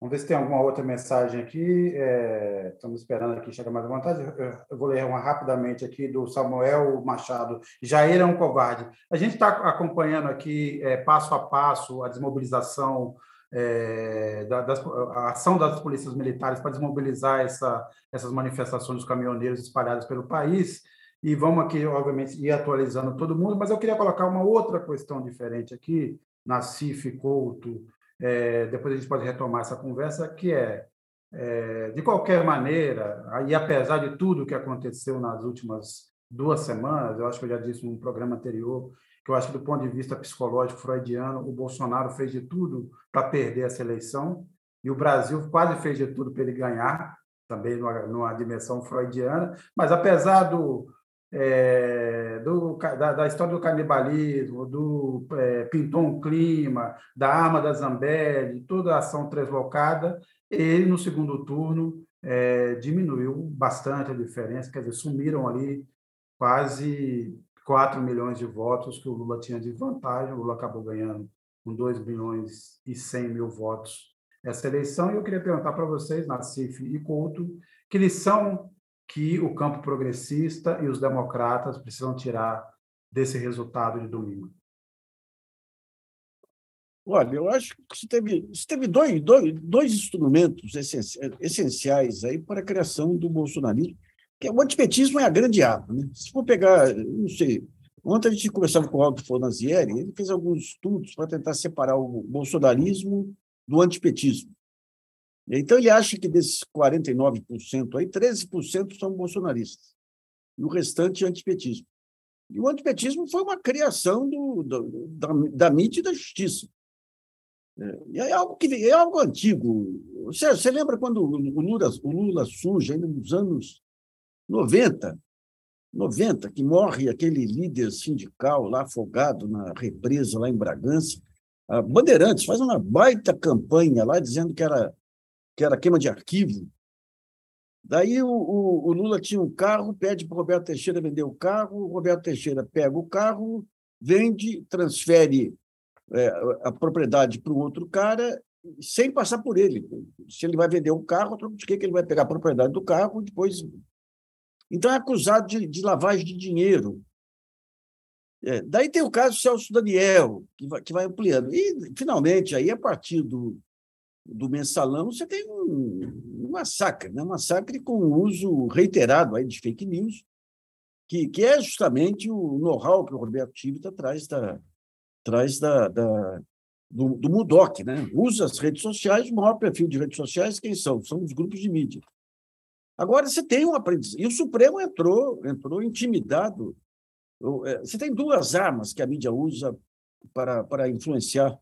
Vamos ver se tem alguma outra mensagem aqui. É... Estamos esperando aqui chegar mais à vontade. Eu vou ler uma rapidamente aqui do Samuel Machado. Jair é um covarde. A gente está acompanhando aqui é, passo a passo a desmobilização é, da, das, a ação das polícias militares para desmobilizar essa, essas manifestações dos caminhoneiros espalhadas pelo país. E vamos aqui, obviamente, ir atualizando todo mundo, mas eu queria colocar uma outra questão diferente aqui, Nassif Couto, é, depois a gente pode retomar essa conversa, que é, é, de qualquer maneira, e apesar de tudo que aconteceu nas últimas duas semanas, eu acho que eu já disse num programa anterior, que eu acho que do ponto de vista psicológico freudiano, o Bolsonaro fez de tudo para perder essa eleição, e o Brasil quase fez de tudo para ele ganhar, também numa, numa dimensão freudiana, mas apesar do, é, do, da, da, história do canibalismo, do é, pintou um clima, da arma da Zambelli, toda a ação translocada, ele, no segundo turno, é, diminuiu bastante a diferença, quer dizer, sumiram ali quase 4 milhões de votos que o Lula tinha de vantagem, o Lula acabou ganhando com 2 milhões e 100 mil votos essa eleição, e eu queria perguntar para vocês, Nassif e Couto, que lição que o campo progressista e os democratas precisam tirar desse resultado de domingo? Olha, eu acho que você teve, você teve dois, dois, dois instrumentos essenciais aí para a criação do bolsonarismo, que é o antipetismo é a grande arma. Né? Se for pegar, não sei, ontem a gente conversava com o Aldo Fornazieri, ele fez alguns estudos para tentar separar o bolsonarismo do antipetismo. Então, ele acha que desses 49%, aí, 13% são bolsonaristas, e o restante é antipetismo. E o antipetismo foi uma criação do, do, da, da mídia e da justiça. É, é, algo que é algo antigo. Você, você lembra quando o Lula, o Lula surge, ainda nos anos 90, 90, que morre aquele líder sindical lá afogado na represa lá em Bragança. A Bandeirantes faz uma baita campanha lá dizendo que era que era queima de arquivo. Daí o, o, o Lula tinha um carro, pede para o Roberto Teixeira vender o carro, o Roberto Teixeira pega o carro, vende, transfere é, a propriedade para um outro cara, sem passar por ele. Se ele vai vender o carro, de que ele vai pegar a propriedade do carro e depois. Então é acusado de, de lavagem de dinheiro. É, daí tem o caso Celso Daniel, que vai, que vai ampliando. E, finalmente, aí, a partir do, do mensalão, você tem um, um massacre, né? um massacre com o uso reiterado aí de fake news, que, que é justamente o know-how que o Roberto Tivita traz da, traz da, da do, do Mudoc, né? Usa as redes sociais, o maior perfil de redes sociais, quem são? São os grupos de mídia. Agora você tem um aprendizado. E o Supremo entrou, entrou intimidado. É, você tem duas armas que a mídia usa para, para influenciar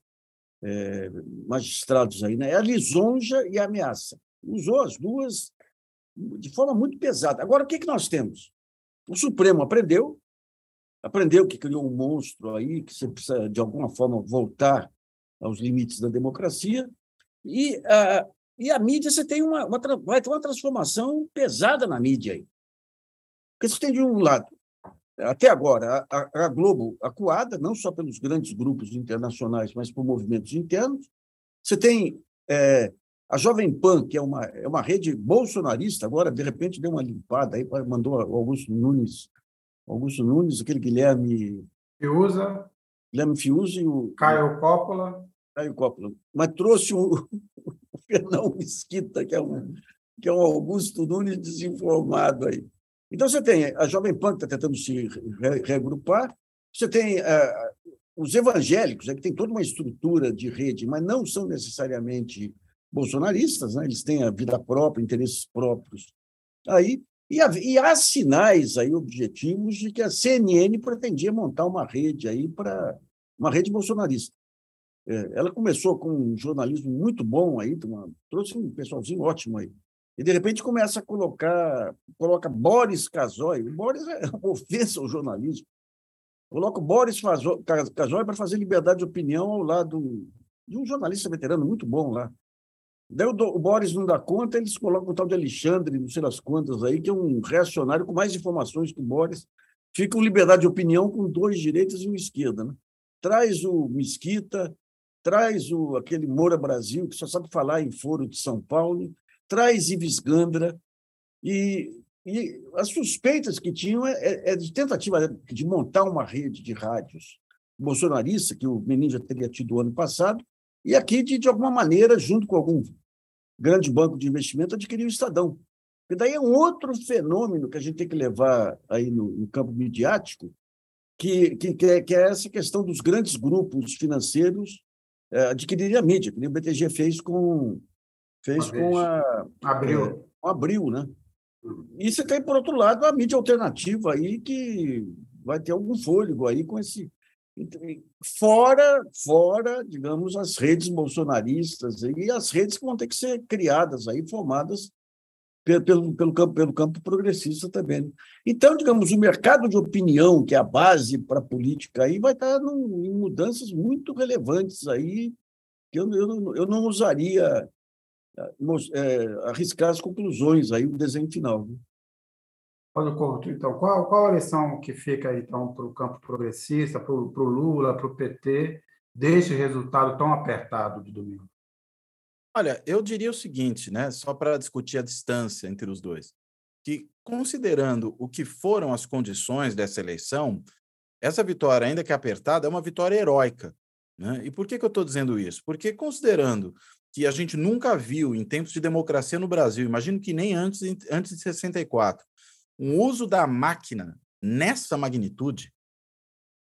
é, magistrados aí, né? É a lisonja e a ameaça. Usou as duas de forma muito pesada. Agora, o que, que nós temos? O Supremo aprendeu, aprendeu que criou um monstro aí, que você precisa, de alguma forma, voltar aos limites da democracia, e, uh, e a mídia, você tem uma, uma, vai ter uma transformação pesada na mídia aí. Porque você tem, de um lado, até agora, a, a, Globo acuada, não só pelos grandes grupos internacionais, mas por movimentos internos. Você tem é, a Jovem Pan, que é uma, é uma rede bolsonarista, agora, de repente, deu uma limpada, aí mandou o Augusto Nunes, Augusto Nunes, aquele Guilherme. Fiuza. Guilherme Fiuza e o. Caio Coppola. Caio Coppola. Mas trouxe o, (laughs) o Fernão Mesquita, que é um, que é um Augusto Nunes desinformado aí. Então, você tem a Jovem Pan, que está tentando se reagrupar, você tem uh, os evangélicos, é que tem toda uma estrutura de rede, mas não são necessariamente bolsonaristas, né? eles têm a vida própria, interesses próprios. Aí, e, e há sinais aí objetivos de que a CNN pretendia montar uma rede aí para uma rede bolsonarista. É, ela começou com um jornalismo muito bom aí, uma, trouxe um pessoalzinho ótimo aí. E, de repente, começa a colocar, coloca Boris Casoy. Boris é uma (laughs) ofensa ao jornalismo. Coloca o Boris Casoy para fazer liberdade de opinião ao lado de um jornalista veterano muito bom lá. Daí o, Boris não dá conta, eles colocam o tal de Alexandre, não sei das quantas aí, que é um reacionário com mais informações que o Boris. Fica com liberdade de opinião com dois direitos e uma esquerda. Né? Traz o Mesquita, traz o, aquele Moura Brasil, que só sabe falar em foro de São Paulo, traz Ives Gandra, e, e as suspeitas que tinham é, é, é de tentativa de montar uma rede de rádios bolsonarista, que o menino já teria tido ano passado, e aqui, de, de alguma maneira, junto com algum grande banco de investimento, adquiriu o Estadão. E daí é um outro fenômeno que a gente tem que levar aí no, no campo midiático, que, que, que, é, que, é, essa questão dos grandes grupos financeiros é, adquirirem a mídia, que o BTG fez com, fez com a Abril. É, com Abril, né? E você tem, por outro lado, a mídia alternativa aí que vai ter algum fôlego aí com esse. Fora, fora, digamos, as redes bolsonaristas e as redes que vão ter que ser criadas aí, formadas pelo, pelo, pelo, campo, pelo campo progressista também. Né? Então, digamos, o mercado de opinião, que é a base para a política, aí vai estar num, em mudanças muito relevantes aí, que eu, eu, eu não usaria é, arriscar as conclusões aí, o desenho final. Né? Olha, Couto, então, qual, qual a lição que fica então para o campo progressista, para o Lula, para o PT, deste resultado tão apertado de domingo? Olha, eu diria o seguinte, né, só para discutir a distância entre os dois, que considerando o que foram as condições dessa eleição, essa vitória, ainda que apertada, é uma vitória heróica. Né? E por que, que eu estou dizendo isso? Porque considerando que a gente nunca viu em tempos de democracia no Brasil, imagino que nem antes, antes de 64, um uso da máquina nessa magnitude,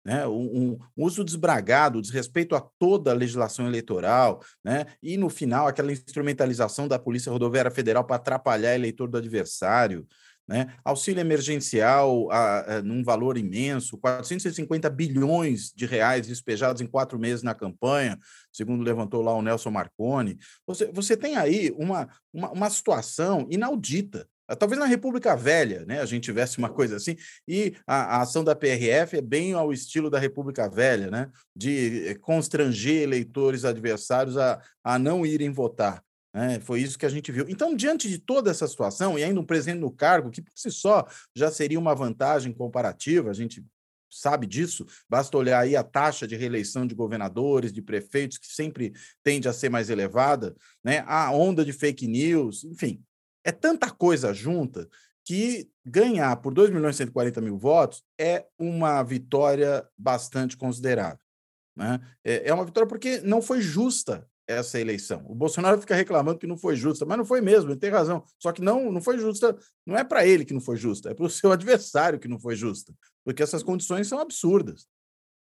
né, um, um, uso desbragado, desrespeito a toda a legislação eleitoral, né, e no final aquela instrumentalização da Polícia Rodoviária Federal para atrapalhar eleitor do adversário, né? Auxílio emergencial a, a, num valor imenso, 450 bilhões de reais despejados em quatro meses na campanha, segundo levantou lá o Nelson Marconi. Você, você tem aí uma, uma, uma situação inaudita. Talvez na República Velha, né, a gente tivesse uma coisa assim, e a, a, ação da PRF é bem ao estilo da República Velha, né, de constranger eleitores adversários a, a não irem votar. É, foi isso que a gente viu. Então, diante de toda essa situação, e ainda um presidente no cargo, que por si só já seria uma vantagem comparativa, a gente sabe disso, basta olhar aí a taxa de reeleição de governadores, de prefeitos, que sempre tende a ser mais elevada, né? a onda de fake news, enfim, é tanta coisa junta que ganhar por 2 milhões e 140 mil votos é uma vitória bastante considerável. Né? É, é uma vitória porque não foi justa essa eleição. O Bolsonaro fica reclamando que não foi justa, mas não foi mesmo, ele tem razão. Só que não, não foi justa, não é para ele que não foi justa, é para o seu (laughs) adversário que não foi justa, porque essas condições são absurdas.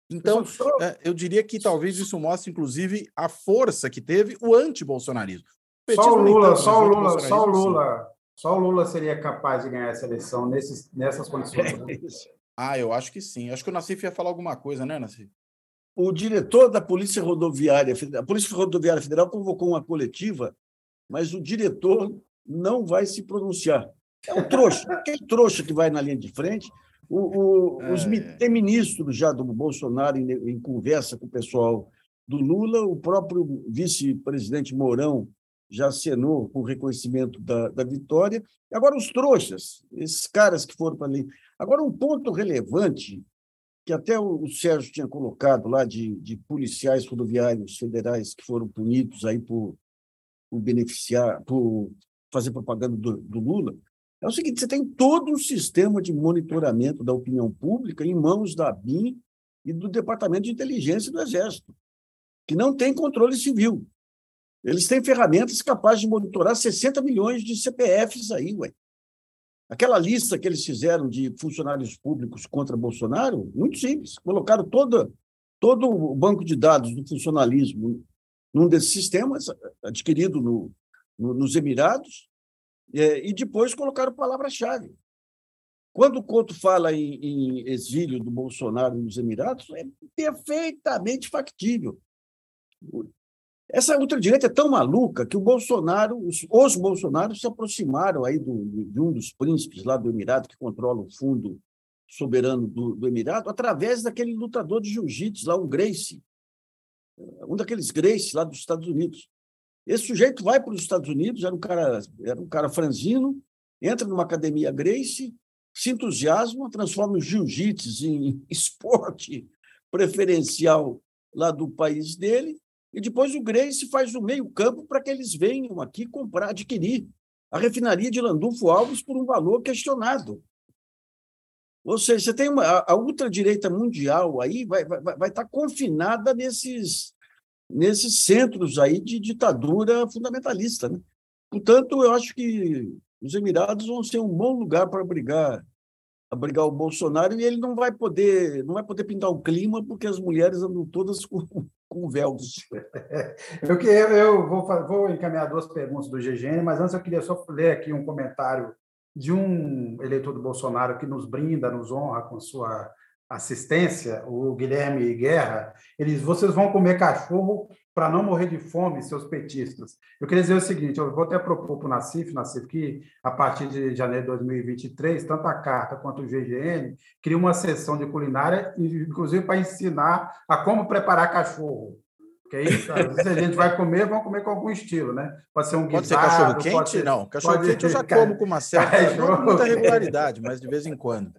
Então, é, eu diria que talvez isso mostre, inclusive, a força que teve o anti-bolsonarismo. Só o Lula, só o Lula, só o Lula Só o Lula seria capaz de ganhar essa eleição nesses, nessas condições. Né? (laughs) ah, eu acho que sim. Acho que o Nassif ia falar alguma coisa, né, Nassif? O diretor da Polícia Rodoviária, a Polícia Rodoviária Federal convocou uma coletiva, mas o diretor não vai se pronunciar. É um trouxa, (laughs) aquele trouxa que vai na linha de frente. O, o, os, é. Tem ministros já do Bolsonaro em, em conversa com o pessoal do Lula, o próprio vice-presidente Mourão já acenou com o reconhecimento da, da vitória. Agora, os trouxas, esses caras que foram para ali. Agora, um ponto relevante, que até o, Sérgio tinha colocado lá, de, de policiais rodoviários federais que foram punidos aí por, por beneficiar, por fazer propaganda do, do Lula, é o seguinte: você tem todo um sistema de monitoramento da opinião pública em mãos da BIM e do Departamento de Inteligência do Exército, que não tem controle civil. Eles têm ferramentas capazes de monitorar 60 milhões de CPFs aí, ué. Aquela lista que eles fizeram de funcionários públicos contra Bolsonaro, muito simples. Colocaram toda, todo o banco de dados do funcionalismo num desses sistemas, adquirido no, no, nos Emirados, é, e depois colocaram palavra-chave. Quando o Couto fala em, em exílio do Bolsonaro nos Emirados, é perfeitamente factível. Essa ultradireita é tão maluca que o Bolsonaro, os, os Bolsonaros se aproximaram aí do, de um dos príncipes lá do Emirado, que controla o fundo soberano do, do Emirado, através daquele lutador de jiu-jitsu lá, um Gracie, um daqueles Gracie lá dos Estados Unidos. Esse sujeito vai para os Estados Unidos, era um cara, era um cara franzino, entra numa academia Gracie, se entusiasma, transforma o jiu-jitsu em (laughs) esporte preferencial lá do país dele e depois o Grace faz o meio-campo para que eles venham aqui comprar, adquirir a refinaria de Landulfo Alves por um valor questionado. Ou seja, você tem uma, a ultradireita mundial aí vai, vai, vai estar confinada nesses, nesses centros aí de ditadura fundamentalista. Né? Portanto, eu acho que os Emirados vão ser um bom lugar para brigar abrigar o Bolsonaro e ele não vai poder não vai poder pintar o clima porque as mulheres andam todas com, com véus. (laughs) Eu, que, eu vou, vou encaminhar duas perguntas do GGN, mas antes eu queria só ler aqui um comentário de um eleitor do Bolsonaro que nos brinda, nos honra com sua assistência, o Guilherme Guerra. Eles, vocês vão comer cachorro para não morrer de fome, seus petistas. Eu queria dizer o seguinte, eu vou até propor para o Nacif, Nacif, que a partir de janeiro de 2023, tanto a Carta quanto o GGN, cria uma sessão de culinária, inclusive para ensinar a como preparar cachorro. Porque aí, se a gente vai comer, vamos comer com algum estilo, né? Pode ser um guisado... Pode ser cachorro quente? Ser, não, cachorro quente eu já como com uma certa... (laughs) Muita regularidade, mas de vez em quando.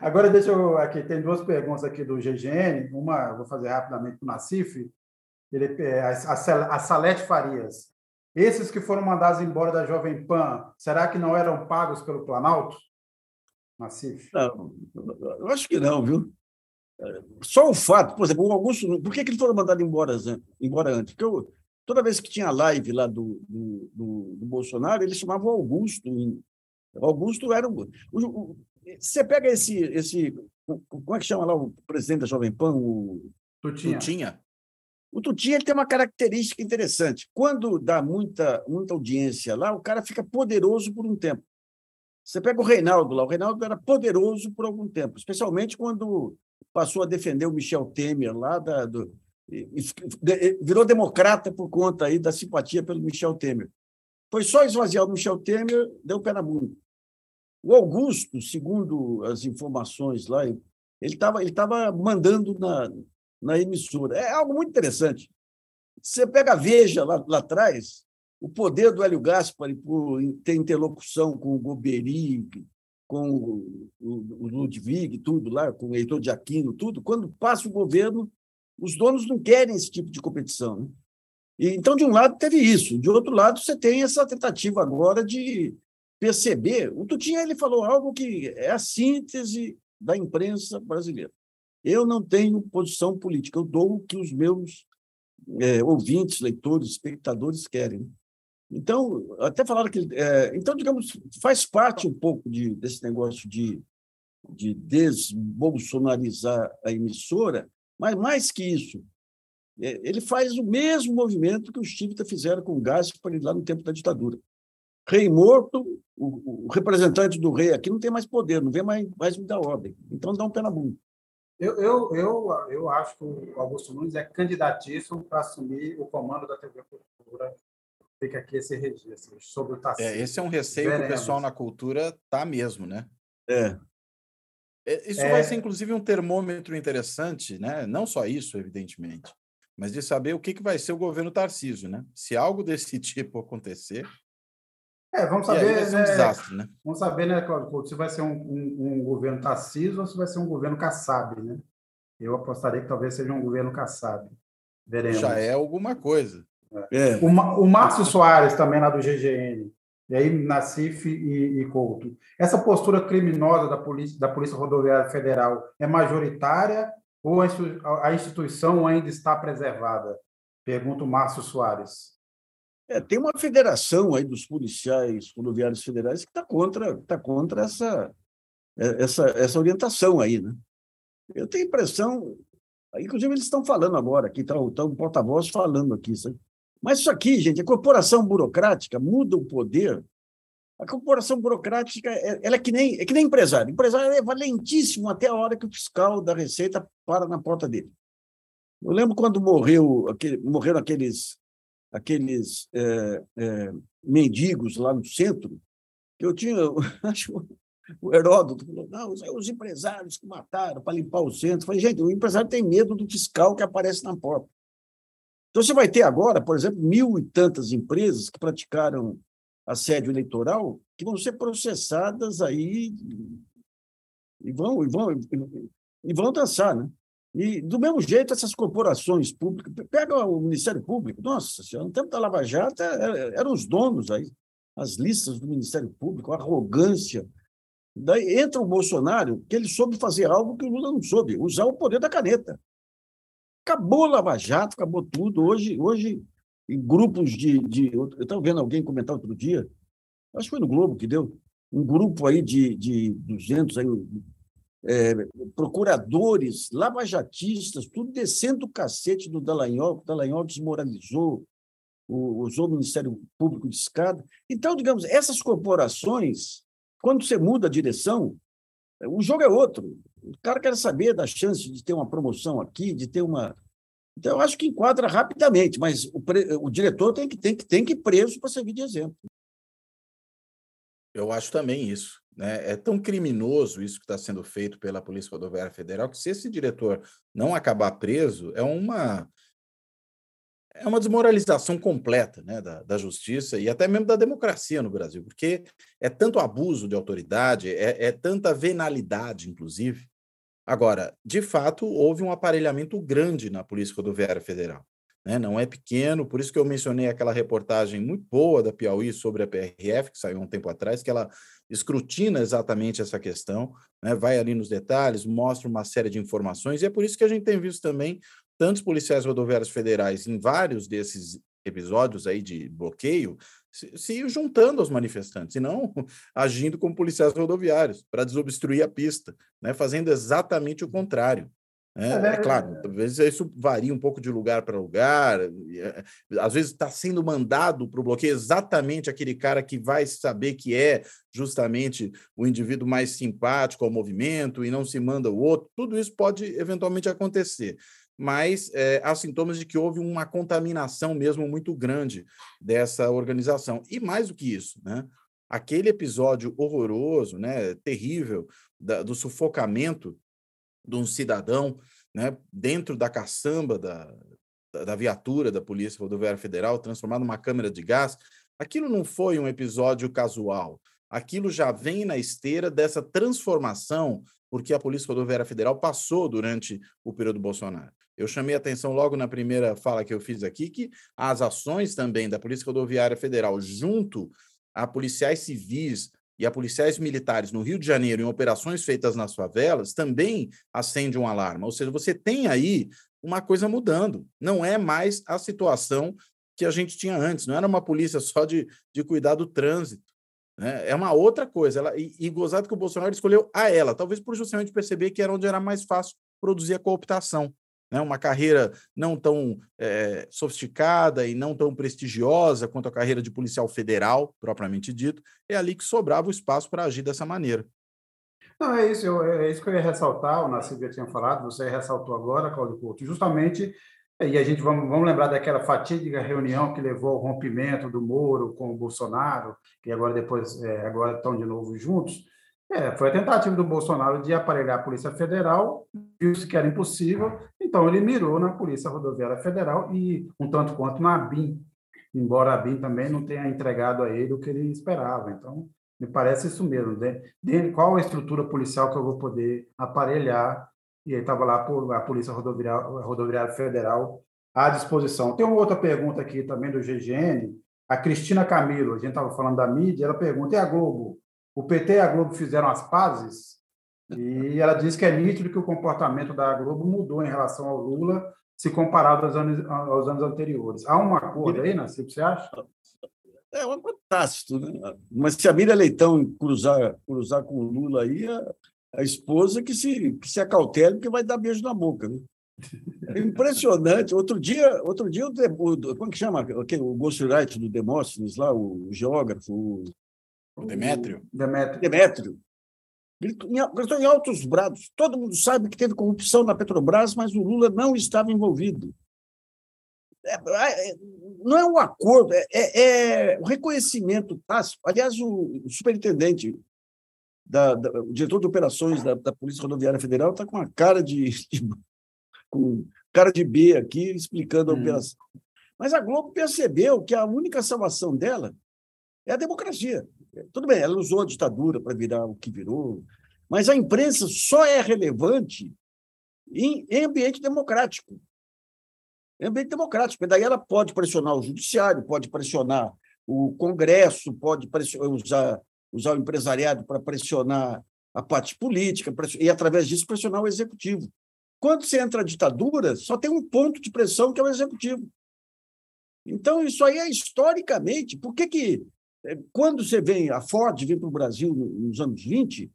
Agora, deixa eu... Aqui, tem duas perguntas aqui do GGN. Uma, vou fazer rapidamente para o Nacif ele, é, a, a Salete Farias. Esses que foram mandados embora da Jovem Pan, será que não eram pagos pelo Planalto? Massif? Não, eu acho que não, viu? Só o fato, por exemplo, o Augusto, por que, que eles foram mandados embora, embora antes? Porque eu, toda vez que tinha live lá do, do, do, do Bolsonaro, eles chamavam Augusto. O Augusto era o, o, Você pega esse, esse. Como é que chama lá o presidente da Jovem Pan? O, Tutinha. Tutinha. O Tuti ele tem uma característica interessante. Quando dá muita, muita audiência lá, o cara fica poderoso por um tempo. Você pega o Reinaldo lá, o Reinaldo era poderoso por algum tempo, especialmente quando passou a defender o Michel Temer lá, da, do, virou democrata por conta aí da simpatia pelo Michel Temer. Foi só esvaziar o Michel Temer, deu pé na bunda. O Augusto, segundo as informações lá, ele estava ele tava mandando na, na emissora. É algo muito interessante. Você pega a Veja lá, lá atrás, o poder do Hélio Gaspari por ter interlocução com o Goberi, com o, o, Ludwig, tudo lá, com o Heitor de Aquino, tudo, quando passa o governo, os donos não querem esse tipo de competição. Né? E, então, de um lado, teve isso. De outro lado, você tem essa tentativa agora de perceber. O Tutinha ele falou algo que é a síntese da imprensa brasileira. Eu não tenho posição política, eu dou o que os meus é, ouvintes, leitores, espectadores querem. Então, até falaram que. É, então, digamos, faz parte um pouco de, desse negócio de, de desbolsonarizar a emissora, mas mais que isso, é, ele faz o mesmo movimento que os Chivita fizeram com o Gaspar lá no tempo da ditadura. Rei morto, o, o, representante do rei aqui não tem mais poder, não vem mais, mais me dar ordem. Então dá um pé na bunda. Eu, eu, eu, eu acho que o Augusto Nunes é candidatíssimo para assumir o comando da TV Cultura. Fica aqui esse registro sobre o Tarcísio. É, esse é um receio Veremos. que o pessoal na cultura tá mesmo, né? É. é isso é... vai ser, inclusive, um termômetro interessante, né? Não só isso, evidentemente, mas de saber o que, que vai ser o governo Tarcísio, né? Se algo desse (laughs) tipo acontecer, é, vamos saber. vai ser um né, desastre, né? Vamos saber, né, Claudio, se vai ser um, um, um, governo Tarcísio ou se vai ser um governo Kassab, né? Eu apostaria que talvez seja um governo Kassab. Veremos. Já é alguma coisa. É. É. O, o Márcio Soares, também lá do GGN, e aí Nacife e, e Couto. Essa postura criminosa da Polícia, da Polícia Rodoviária Federal é majoritária ou a instituição ainda está preservada? Pergunta o Márcio Soares. É, tem uma federação aí dos policiais rodoviários federais que está contra, tá contra essa, é, essa, essa orientação aí, né? Eu tenho impressão, inclusive eles estão falando agora, aqui está tá um porta-voz falando aqui, sabe? Mas isso aqui, gente, a corporação burocrática muda o poder. A corporação burocrática é, ela é que nem é que nem empresário. O empresário é valentíssimo até a hora que o fiscal da Receita para na porta dele. Eu lembro quando morreu aquele, morreram aqueles aqueles é, é, mendigos lá no centro, que eu tinha, (laughs) acho, o Heródoto falou, não, os empresários que mataram para limpar o centro. Eu falei, gente, o empresário tem medo do fiscal que aparece na porta. Então, você vai ter agora, por exemplo, mil e tantas empresas que praticaram assédio eleitoral que vão ser processadas aí e vão, e vão, e vão dançar, né? E, do mesmo jeito, essas corporações públicas, pega o Ministério Público, nossa senhora, no tempo da Lava Jato eram os donos aí, as listas do Ministério Público, a arrogância. Daí entra o Bolsonaro, que ele soube fazer algo que o Lula não soube, usar o poder da caneta. Acabou a Lava Jato, acabou tudo. Hoje, hoje em grupos de. de eu estava vendo alguém comentar outro dia, acho que foi no Globo que deu, um grupo aí de, de 200, aí, é, procuradores, lavajatistas, tudo descendo o cacete do Dallagnol, o Dallagnol desmoralizou, usou o Ministério Público de escada. Então, digamos, essas corporações, quando você muda a direção, o jogo é outro. O cara quer saber da chance de ter uma promoção aqui, de ter uma. Então, eu acho que enquadra rapidamente, mas o, pre... o diretor tem que, tem, que, tem que ir preso para servir de exemplo. Eu acho também isso. Né? É tão criminoso isso que está sendo feito pela Polícia Rodoviária Federal que, se esse diretor não acabar preso, é uma é uma desmoralização completa né, da, da justiça e até mesmo da democracia no Brasil, porque é tanto abuso de autoridade, é, é tanta venalidade, inclusive. Agora, de fato, houve um aparelhamento grande na Polícia Rodoviária Federal né? não é pequeno, por isso que eu mencionei aquela reportagem muito boa da Piauí sobre a PRF, que saiu um tempo atrás, que ela escrutina exatamente essa questão, né? vai ali nos detalhes, mostra uma série de informações, e é por isso que a gente tem visto também tantos policiais rodoviários federais em vários desses episódios aí de bloqueio se, se juntando aos manifestantes e não (laughs) agindo como policiais rodoviários para desobstruir a pista, né? fazendo exatamente o contrário. É, é, é claro, talvez isso varia um pouco de lugar para lugar. É, às vezes está sendo mandado para o bloqueio exatamente aquele cara que vai saber que é justamente o indivíduo mais simpático ao movimento e não se manda o outro. Tudo isso pode eventualmente acontecer. Mas é, há sintomas de que houve uma contaminação mesmo muito grande dessa organização. E mais do que isso, né? aquele episódio horroroso, né, terrível, da, do sufocamento de um cidadão né, dentro da caçamba da, da viatura da Polícia Rodoviária Federal, transformado numa câmera de gás. Aquilo não foi um episódio casual. Aquilo já vem na esteira dessa transformação porque a Polícia Rodoviária Federal passou durante o período Bolsonaro. Eu chamei a atenção logo na primeira fala que eu fiz aqui que as ações também da Polícia Rodoviária Federal junto a policiais civis, e a policiais militares no Rio de Janeiro em operações feitas nas favelas também acende um alarme. Ou seja, você tem aí uma coisa mudando. Não é mais a situação que a gente tinha antes. Não era uma polícia só de, de cuidar do trânsito. Né? É uma outra coisa. Ela, e, e gozado que o Bolsonaro escolheu a ela, talvez por justamente perceber que era onde era mais fácil produzir a cooptação. Né, uma carreira não tão é, sofisticada e não tão prestigiosa quanto a carreira de policial federal, propriamente dito, é ali que sobrava o espaço para agir dessa maneira. Não, é isso, eu, é isso que eu ia ressaltar, o Nassib já tinha falado, você ressaltou agora, Claudio Couto, justamente, e a gente vamos, vamos lembrar daquela fatídica reunião que levou ao rompimento do Moro com o Bolsonaro, que agora depois, é, agora estão de novo juntos, é, foi a tentativa do Bolsonaro de aparelhar a Polícia Federal, viu-se que era impossível, então ele mirou na Polícia Rodoviária Federal e um tanto quanto na ABIN, embora a ABIN também não tenha entregado a ele o que ele esperava. Então, me parece isso mesmo. De, de, qual a estrutura policial que eu vou poder aparelhar? E aí estava lá por, a Polícia Rodoviária, Rodoviária Federal à disposição. Tem uma outra pergunta aqui também do GGN. A Cristina Camilo, a gente estava falando da mídia, ela pergunta: e a Globo? O PT e a Globo fizeram as pazes? E ela diz que é nítido que o comportamento da Globo mudou em relação ao Lula, se comparado aos anos, aos anos anteriores. Há um acordo aí, Nassib, você acha? É um tácito, né? Mas se a Miriam Leitão cruzar, cruzar com o Lula aí, a, a esposa que se, que se acautele, porque vai dar beijo na boca. Né? É impressionante. Outro dia, outro dia o, como que chama? O ghostwriter do Demóstenes, lá, o geógrafo. O, Demétrio. Demétrio. Demétrio. Gritou em, gritou em altos brados. Todo mundo sabe que teve corrupção na Petrobras, mas o Lula não estava envolvido. É, é, não é um acordo, é, é, é o reconhecimento tácito. Aliás, o, o superintendente, da, da, o diretor de operações da, da Polícia Rodoviária Federal está com a cara de, de, com cara de B aqui, explicando a hum. operação. Mas a Globo percebeu que a única salvação dela é a democracia. Tudo bem, ela usou a ditadura para virar o que virou, mas a imprensa só é relevante em, em ambiente democrático. Em ambiente democrático, porque daí ela pode pressionar o judiciário, pode pressionar o Congresso, pode usar, usar o empresariado para pressionar a parte política, e através disso pressionar o executivo. Quando você entra na ditadura, só tem um ponto de pressão que é o executivo. Então, isso aí é historicamente. Por que, que quando você vem, a Ford vem para o Brasil nos anos 20,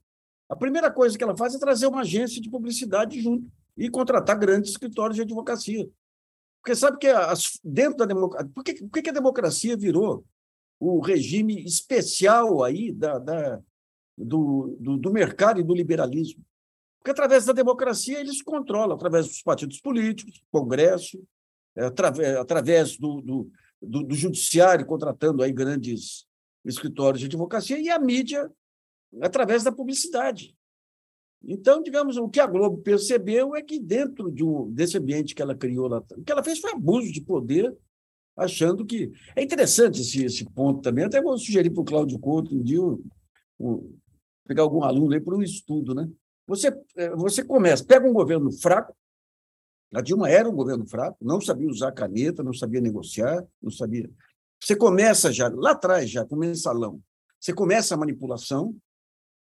a primeira coisa que ela faz é trazer uma agência de publicidade junto e contratar grandes escritórios de advocacia. Porque sabe que as, dentro da democracia. Por, que, por que a democracia virou o regime especial aí da, da do, do, do mercado e do liberalismo? Porque através da democracia eles controlam, através dos partidos políticos, Congresso, é, através, através do, do, do, do judiciário, contratando aí grandes escritórios de advocacia e a mídia através da publicidade. Então, digamos, o que a Globo percebeu é que dentro de um, desse ambiente que ela criou lá, o que ela fez foi abuso de poder, achando que é interessante esse, esse ponto também. Até vou sugerir para o Cláudio Couto um dia pegar algum aluno aí para um estudo, né? Você, é, você começa, pega um governo fraco, a Dilma era um governo fraco, não sabia usar caneta, não sabia negociar, não sabia você começa já, lá atrás, já, com mensalão, você começa a manipulação,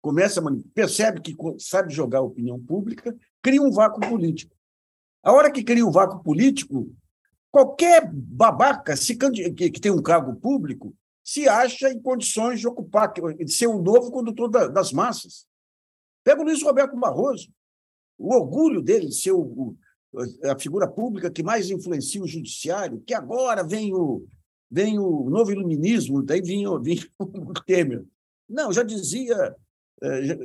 começa a percebe que sabe jogar a opinião pública, cria um vácuo político. A hora que cria um vácuo político, qualquer babaca que, tem um cargo público se acha em condições de ocupar, de ser um novo condutor da, das massas. Pega o Luiz Roberto Barroso. O orgulho dele de ser o, o, a figura pública que mais influencia o judiciário, que agora vem o, vem o novo iluminismo, daí vinha, (laughs) vinha o Temer. Não, já dizia, é, já,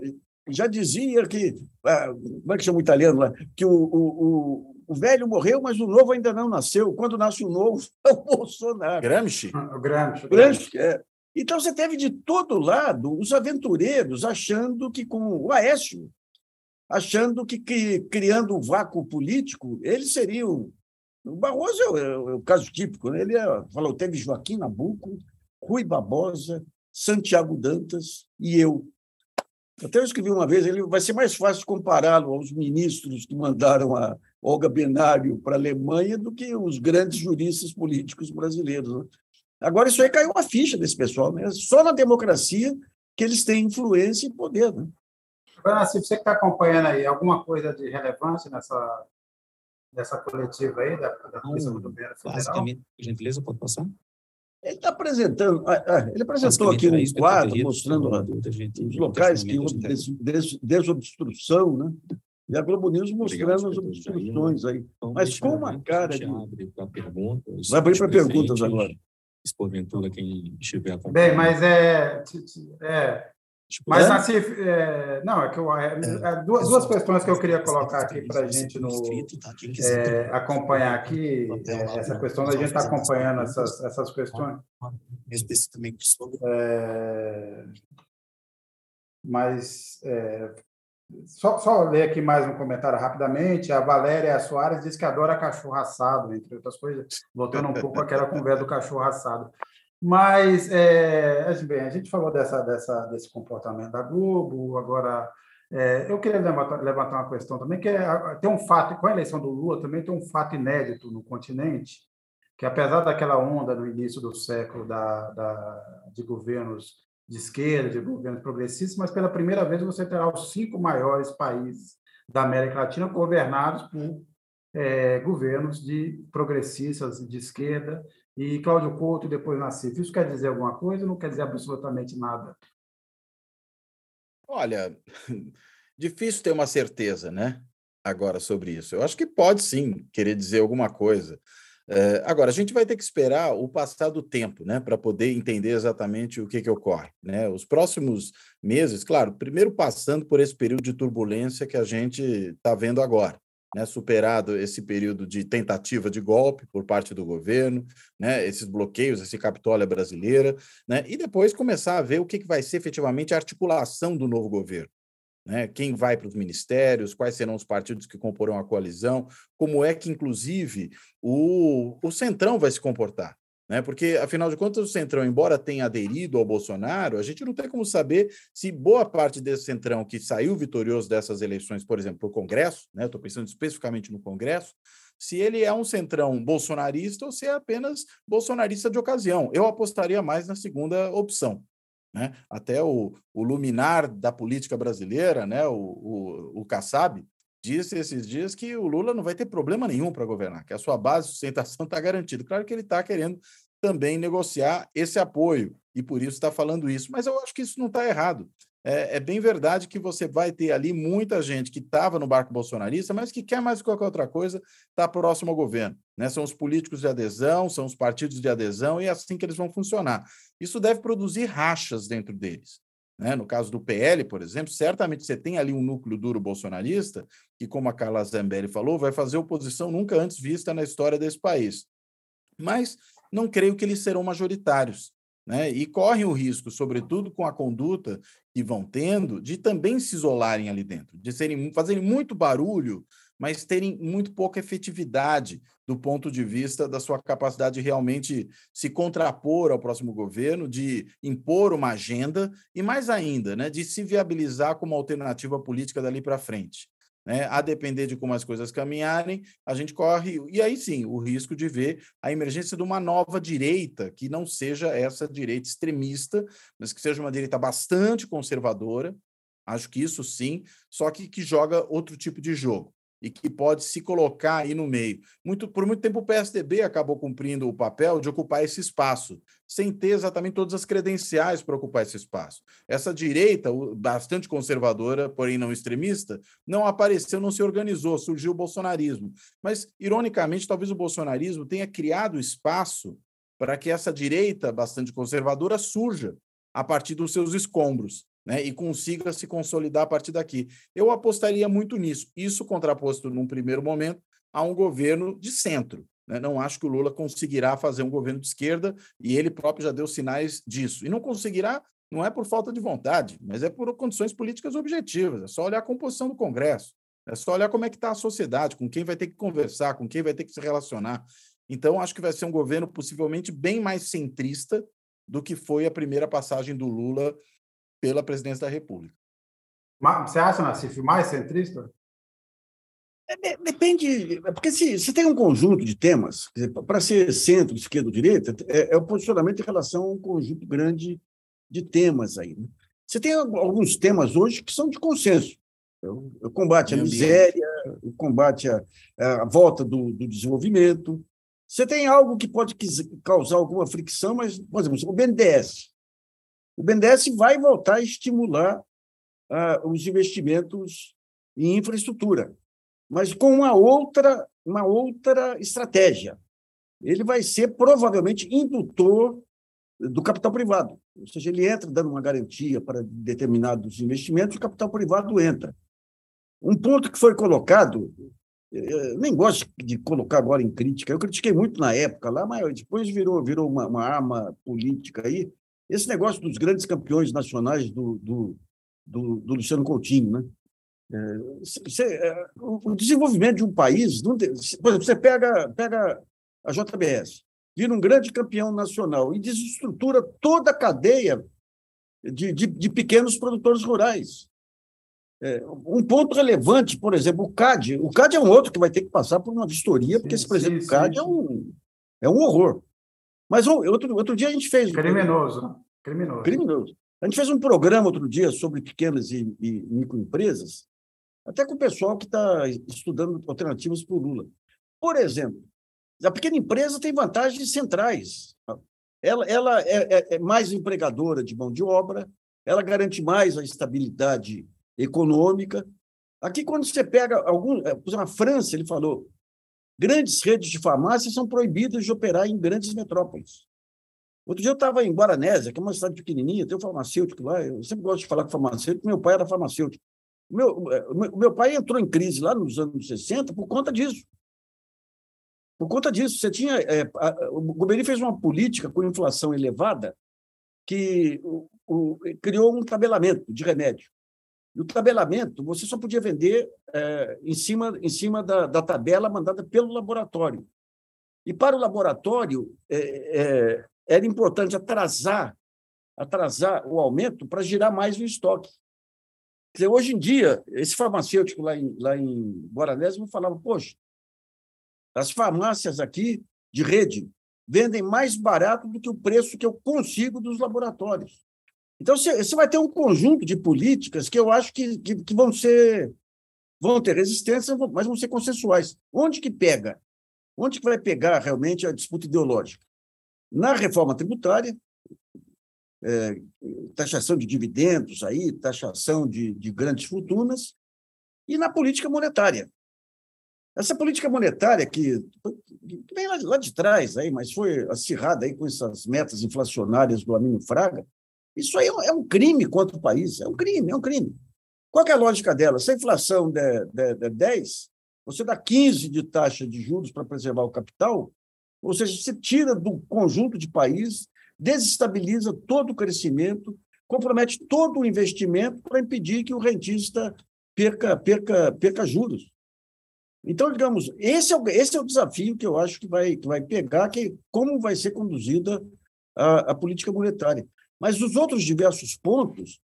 já dizia que, ah, como é que chama o italiano lá, que o, o, o, velho morreu, mas o novo ainda não nasceu. Quando nasce o novo, (laughs) é o Bolsonaro. Gramsci? Ah, Gramsci. Gramsci, é. Então você teve de todo lado os aventureiros achando que com o Aécio, achando que, que criando um vácuo político, eles seriam o Barroso é o, é o caso típico. Né? Ele é, falou, teve Joaquim Nabuco, Rui Barbosa, Santiago Dantas e eu. Até eu escrevi uma vez, ele vai ser mais fácil compará-lo aos ministros que mandaram a Olga Benário para a Alemanha do que os grandes juristas políticos brasileiros. Né? Agora, isso aí caiu uma ficha desse pessoal. Né? Só na democracia que eles têm influência e poder. Né? Agora, se você está acompanhando aí, alguma coisa de relevância nessa dessa coletiva aí, da, da Polícia Rodoviária Federal? Basicamente, gentileza, pode passar? Ele está apresentando, ah, ah, ele apresentou aqui um quadro mostrando os locais que houve des, desobstrução, né? E a Globo News mostrando as obstruções aí. Então, Mas com uma cara de... Vai abrir para perguntas agora. Se porventura quem estiver Bem, mas é... é Mas, é? assim, é, não, é que eu, é, é, duas, duas questões que eu queria colocar aqui para a gente no, tá? é, acompanhar aqui, é, essa questão da gente estar tá acompanhando essas, essas questões. Especificamente sobre. É, mas, só, só ler aqui mais um comentário rapidamente. A Valéria Soares diz que adora cachorro assado, entre outras coisas, voltando um pouco àquela conversa do cachorro assado. Mas, é, bem, a gente falou dessa, dessa, desse comportamento da Globo, agora é, eu queria levantar, levantar, uma questão também, que é, tem um fato, com a eleição do Lula também tem um fato inédito no continente, que apesar daquela onda no início do século da, da, de governos de esquerda, de governos progressistas, mas pela primeira vez você terá os cinco maiores países da América Latina governados por é, governos de progressistas de esquerda e Cláudio Couto depois Nassif. Isso quer dizer alguma coisa ou não quer dizer absolutamente nada? Olha, (laughs) difícil ter uma certeza, né? Agora sobre isso. Eu acho que pode sim querer dizer alguma coisa. É, agora, a gente vai ter que esperar o passar do tempo, né, para poder entender exatamente o que, que ocorre. Né? Os próximos meses, claro, primeiro passando por esse período de turbulência que a gente está vendo agora né, superado esse período de tentativa de golpe por parte do governo, né, esses bloqueios, esse Capitólio brasileira, né, e depois começar a ver o que, que vai ser efetivamente a articulação do novo governo. Né, quem vai para os ministérios, quais serão os partidos que comporão a coalizão, como é que, inclusive, o, o Centrão vai se comportar né? Porque, afinal de contas, o Centrão, embora tenha aderido ao Bolsonaro, a gente não tem como saber se boa parte desse Centrão que saiu vitorioso dessas eleições, por exemplo, o Congresso, né? Estou pensando especificamente no Congresso, se ele é um centrão bolsonarista ou se é apenas bolsonarista de ocasião. Eu apostaria mais na segunda opção. Né? Até o, o luminar da política brasileira, né? o, o, o Kassab, disse esses dias que o Lula não vai ter problema nenhum para governar, que a sua base de sustentação está garantida. Claro que ele está querendo também negociar esse apoio e por isso está falando isso, mas eu acho que isso não está errado. É, é, bem verdade que você vai ter ali muita gente que estava no barco bolsonarista, mas que quer mais que qualquer outra coisa estar tá próximo ao governo. Né? São os políticos de adesão, são os partidos de adesão, e é assim que eles vão funcionar. Isso deve produzir rachas dentro deles. Né? No caso do PL, por exemplo, certamente você tem ali um núcleo duro bolsonarista, que, como a Carla Zambelli falou, vai fazer oposição nunca antes vista na história desse país. Mas não creio que eles serão majoritários. Né? E correm o risco, sobretudo com a conduta que vão tendo, de também se isolarem ali dentro, de serem, fazerem muito barulho, mas terem muito pouca efetividade do ponto de vista da sua capacidade de realmente se contrapor ao próximo governo, de impor uma agenda e, mais ainda, né, de se viabilizar como alternativa política dali para frente. Né? A depender de como as coisas caminharem, a gente corre, e aí sim, o risco de ver a emergência de uma nova direita, que não seja essa direita extremista, mas que seja uma direita bastante conservadora, acho que isso sim, só que que joga outro tipo de jogo e que pode se colocar aí no meio. Muito, por muito tempo o PSDB acabou cumprindo o papel de ocupar esse espaço, sem ter exatamente todas as credenciais para ocupar esse espaço. Essa direita, bastante conservadora, porém não extremista, não apareceu, não se organizou, surgiu o bolsonarismo. Mas, ironicamente, talvez o bolsonarismo tenha criado espaço para que essa direita bastante conservadora surja a partir dos seus escombros né, e consiga se consolidar a partir daqui. Eu apostaria muito nisso. Isso contraposto, num primeiro momento, a um governo de centro. Né? Não acho que o Lula conseguirá fazer um governo de esquerda e ele próprio já deu sinais disso. E não conseguirá, não é por falta de vontade, mas é por condições políticas objetivas. É só olhar a composição do Congresso. É só olhar como é que está a sociedade, com quem vai ter que conversar, com quem vai ter que se relacionar. Então, acho que vai ser um governo possivelmente bem mais centrista do que foi a primeira passagem do Lula pela presidência da República. Você acha, Nassif, mais centrista? É, depende, é porque se, se tem um conjunto de temas, para ser centro, esquerda ou direita, é, é, o posicionamento em relação a um conjunto grande de temas aí. Né? Você tem alguns temas hoje que são de consenso. O, o combate à miséria, o combate à, à volta do, do, desenvolvimento. Você tem algo que pode causar alguma fricção, mas, por exemplo, o BNDES o BNDES vai voltar a estimular uh, os investimentos em infraestrutura, mas com uma outra, uma outra estratégia. Ele vai ser provavelmente indutor do capital privado, ou seja, ele entra dando uma garantia para determinados investimentos, o capital privado entra. Um ponto que foi colocado, eu nem gosto de colocar agora em crítica, eu critiquei muito na época lá, mas depois virou, virou uma, uma arma política aí, esse negócio dos grandes campeões nacionais do, do, do, do Luciano Coutinho, né? É, você, é, o desenvolvimento de um país, por exemplo, você pega, pega a JBS, vira um grande campeão nacional e desestrutura toda a cadeia de, de, de pequenos produtores rurais. É, um ponto relevante, por exemplo, o CAD. O CAD é um outro que vai ter que passar por uma vistoria, porque esse presidente do CAD sim. É, um, é um horror. Mas outro, outro dia a gente fez. Criminoso. Né? Criminoso. Criminoso. A gente fez um programa outro dia sobre pequenas e, e microempresas, até com o pessoal que está estudando alternativas para o Lula. Por exemplo, a pequena empresa tem vantagens centrais. Ela, ela é, é, é mais empregadora de mão de obra, ela garante mais a estabilidade econômica. Aqui, quando você pega algum. Por exemplo, na França, ele falou: grandes redes de farmácias são proibidas de operar em grandes metrópoles. Outro dia eu estava em Guaranésia, que é uma cidade pequenininha, tem um farmacêutico lá. Eu sempre gosto de falar com farmacêutico, meu pai era farmacêutico. O meu, o meu pai entrou em crise lá nos anos 60 por conta disso. Por conta disso, você tinha. É, a, o governo fez uma política com inflação elevada que o, o, criou um tabelamento de remédio. E o tabelamento você só podia vender é, em cima, em cima da, da tabela mandada pelo laboratório. E para o laboratório, é, é, era importante atrasar atrasar o aumento para girar mais o estoque. Dizer, hoje em dia, esse farmacêutico lá em, lá em Guaranésimo falava, poxa, as farmácias aqui de rede vendem mais barato do que o preço que eu consigo dos laboratórios. Então, você vai ter um conjunto de políticas que eu acho que, que, que vão ser vão ter resistência, mas vão ser consensuais. Onde que pega? Onde que vai pegar realmente a disputa ideológica? Na reforma tributária, é, taxação de dividendos, aí, taxação de, de grandes fortunas, e na política monetária. Essa política monetária que, que vem lá, lá, de trás, aí, mas foi acirrada aí com essas metas inflacionárias do Amínio Fraga, isso aí é um crime contra o país, é um crime, é um crime. Qual é a lógica dela? Se a inflação der, der, der 10, você dá 15 de taxa de juros para preservar o capital, ou seja, você tira do conjunto de país, desestabiliza todo o crescimento, compromete todo o investimento para impedir que o rentista perca, perca, perca juros. Então, digamos, esse é, o, esse é o desafio que eu acho que vai, que vai pegar, que é como vai ser conduzida a, a política monetária. Mas os outros diversos pontos,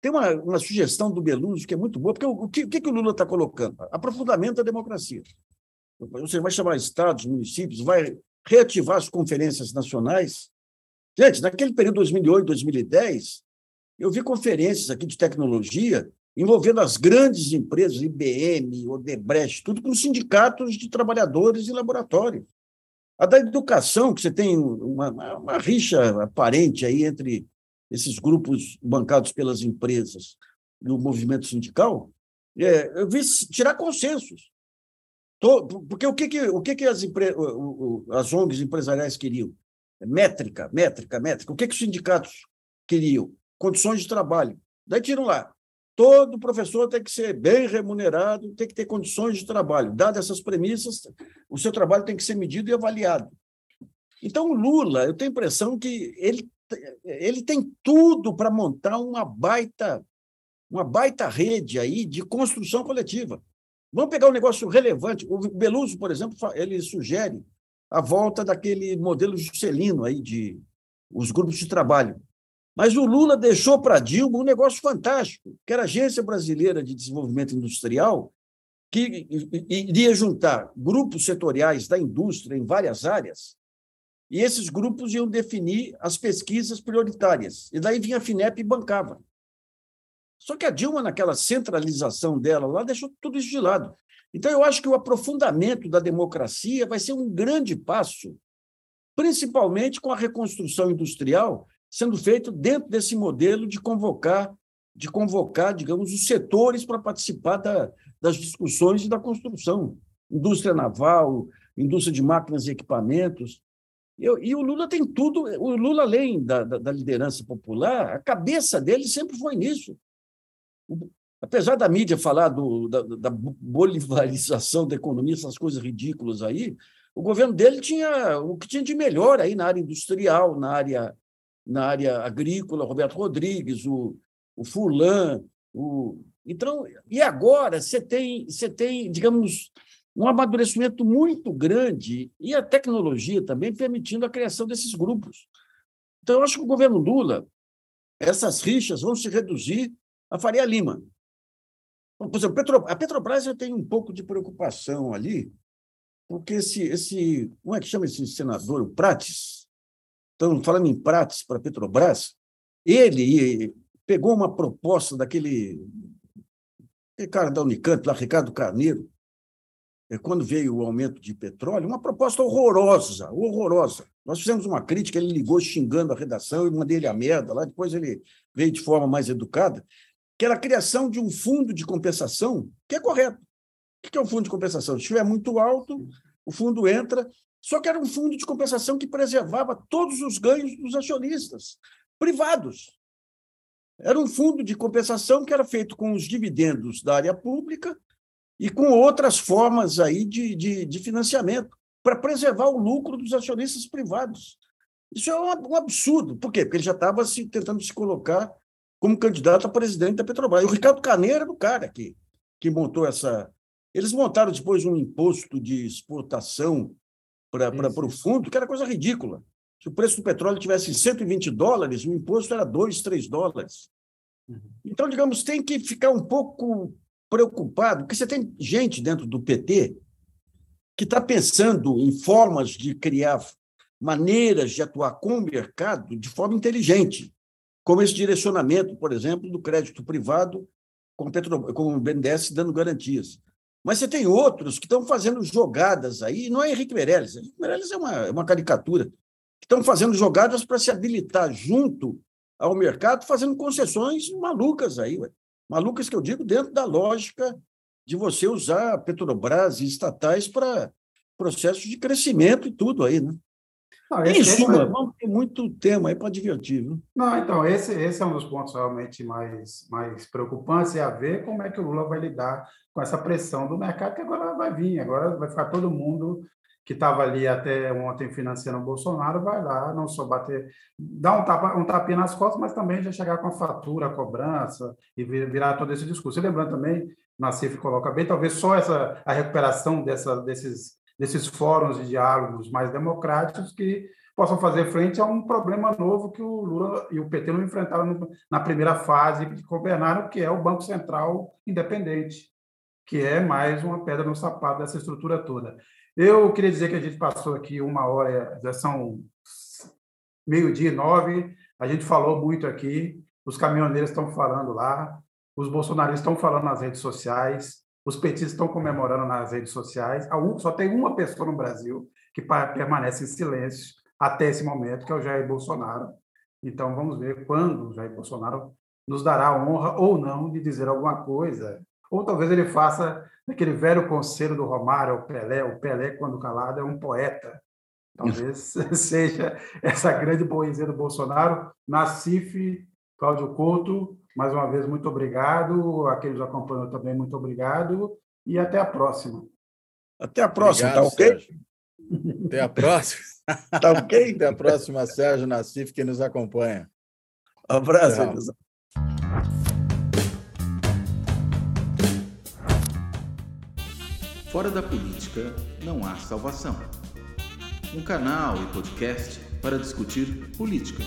tem uma, uma sugestão do Beluso que é muito boa, porque o, o, que, o que, o Lula está colocando? Aprofundamento da democracia. Você vai chamar estados, municípios, vai reativar as conferências nacionais. Gente, naquele período 2008, 2010, eu vi conferências aqui de tecnologia envolvendo as grandes empresas, IBM, Odebrecht, tudo com sindicatos de trabalhadores e laboratórios. A da educação, que você tem uma, uma rixa aparente aí entre esses grupos bancados pelas empresas e o movimento sindical, é, eu vi tirar consensos. Porque o que, que, o que, que as, empre... as ONGs empresariais queriam? Métrica, métrica, métrica. O que, que os sindicatos queriam? Condições de trabalho. Daí tiram lá. Todo professor tem que ser bem remunerado, tem que ter condições de trabalho. Dadas essas premissas, o seu trabalho tem que ser medido e avaliado. Então, Lula, eu tenho a impressão que ele, ele tem tudo para montar uma baita, uma baita rede aí de construção coletiva. Vamos pegar um negócio relevante. O Beluso, por exemplo, ele sugere a volta daquele modelo juscelino aí de os grupos de trabalho. Mas o Lula deixou para Dilma um negócio fantástico, que era a Agência Brasileira de Desenvolvimento Industrial, que iria juntar grupos setoriais da indústria em várias áreas, e esses grupos iam definir as pesquisas prioritárias. E daí vinha a FINEP e bancava. Só que a Dilma, naquela centralização dela lá, deixou tudo isso de lado. Então, eu acho que o aprofundamento da democracia vai ser um grande passo, principalmente com a reconstrução industrial sendo feito dentro desse modelo de convocar de convocar, digamos, os setores para participar da, das discussões e da construção. Indústria naval, indústria de máquinas e equipamentos. E, e o Lula tem tudo. O Lula, além da, da, da liderança popular, a cabeça dele sempre foi nisso. Apesar da mídia falar do, da, da bolivarização da economia, essas coisas ridículas aí, o governo dele tinha o que tinha de melhor aí na área industrial, na área, na área agrícola, Roberto Rodrigues, o, o Fulan, o... Então, e agora você tem, você tem, digamos, um amadurecimento muito grande e a tecnologia também permitindo a criação desses grupos. Então, eu acho que o governo Lula, essas rixas vão se reduzir a Faria Lima. Por exemplo, a Petrobras já tem um pouco de preocupação ali, porque esse, esse como é que chama esse senador, o Prates? Então, falando em Prates para a Petrobras, ele pegou uma proposta daquele, aquele cara da Unicamp, lá, Ricardo Carneiro, é, quando veio o aumento de petróleo, uma proposta horrorosa, horrorosa. Nós fizemos uma crítica, ele ligou xingando a redação, eu mandei ele a merda lá, depois ele veio de forma mais educada, que era a criação de um fundo de compensação, que é correto. O que é um fundo de compensação? Se estiver muito alto, o fundo entra, só que era um fundo de compensação que preservava todos os ganhos dos acionistas privados. Era um fundo de compensação que era feito com os dividendos da área pública e com outras formas aí de, de, de financiamento para preservar o lucro dos acionistas privados. Isso é um, absurdo. Por quê? Porque ele já estava se, tentando se colocar como candidato a presidente da Petrobras. E o Ricardo Caneiro era o cara que, que montou essa, eles montaram depois um imposto de exportação para o fundo, que era coisa ridícula. Se o preço do petróleo tivesse 120 dólares, o imposto era 2, 3 dólares. Uhum. Então, digamos, tem que ficar um pouco preocupado, porque você tem gente dentro do PT que está pensando em formas de criar maneiras de atuar com o mercado de forma inteligente, como esse direcionamento, por exemplo, do crédito privado com, Petro, com o BNDES dando garantias. Mas você tem outros que estão fazendo jogadas aí, não é Henrique Meirelles, Henrique Meirelles é uma, é uma caricatura, que estão fazendo jogadas para se habilitar junto ao mercado, fazendo concessões malucas aí, ué. malucas que eu digo dentro da lógica de você usar Petrobras e estatais para processos de crescimento e tudo aí, né? Não, esse, em suma, vamos ter muito tema aí para divertir. Viu? Não, então, esse, esse é um dos pontos realmente mais, mais preocupantes, é a ver como é que o Lula vai lidar com essa pressão do mercado, que agora vai vir, agora vai ficar todo mundo que estava ali até ontem financiando o Bolsonaro, vai lá, não só bater, dar um, tapa, um tapinha nas costas, mas também já chegar com a fatura, a cobrança e virar todo esse discurso. E lembrando também, Nassif coloca bem, talvez só essa, a recuperação dessa, desses desses fóruns de diálogos mais democráticos que possam fazer frente a um problema novo que o Lula e o PT não enfrentaram na primeira fase que governaram, que é o Banco Central independente, que é mais uma pedra no sapato dessa estrutura toda. Eu queria dizer que a gente passou aqui uma hora, já são meio-dia e nove, a gente falou muito aqui, os caminhoneiros estão falando lá, os bolsonaristas estão falando nas redes sociais, os petistas estão comemorando nas redes sociais. Só tem uma pessoa no Brasil que permanece em silêncio até esse momento, que é o Jair Bolsonaro. Então, vamos ver quando o Jair Bolsonaro nos dará a honra ou não de dizer alguma coisa. Ou talvez ele faça aquele velho conselho do Romário o Pelé. O Pelé, quando calado, é um poeta. Talvez (laughs) seja essa grande poesia do Bolsonaro. Nacife, Cláudio Couto, mais uma vez, muito obrigado. Aqueles que nos acompanham também, muito obrigado. E até a próxima. Até a próxima, obrigado, tá ok? Sérgio. Até a próxima. (laughs) tá ok? Até a próxima, Sérgio Nassif, que nos acompanha. Um abraço. Fora da política não há salvação. Um canal e podcast para discutir política.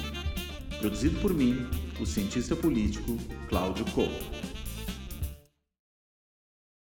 Produzido por mim, o cientista político Cláudio Couto.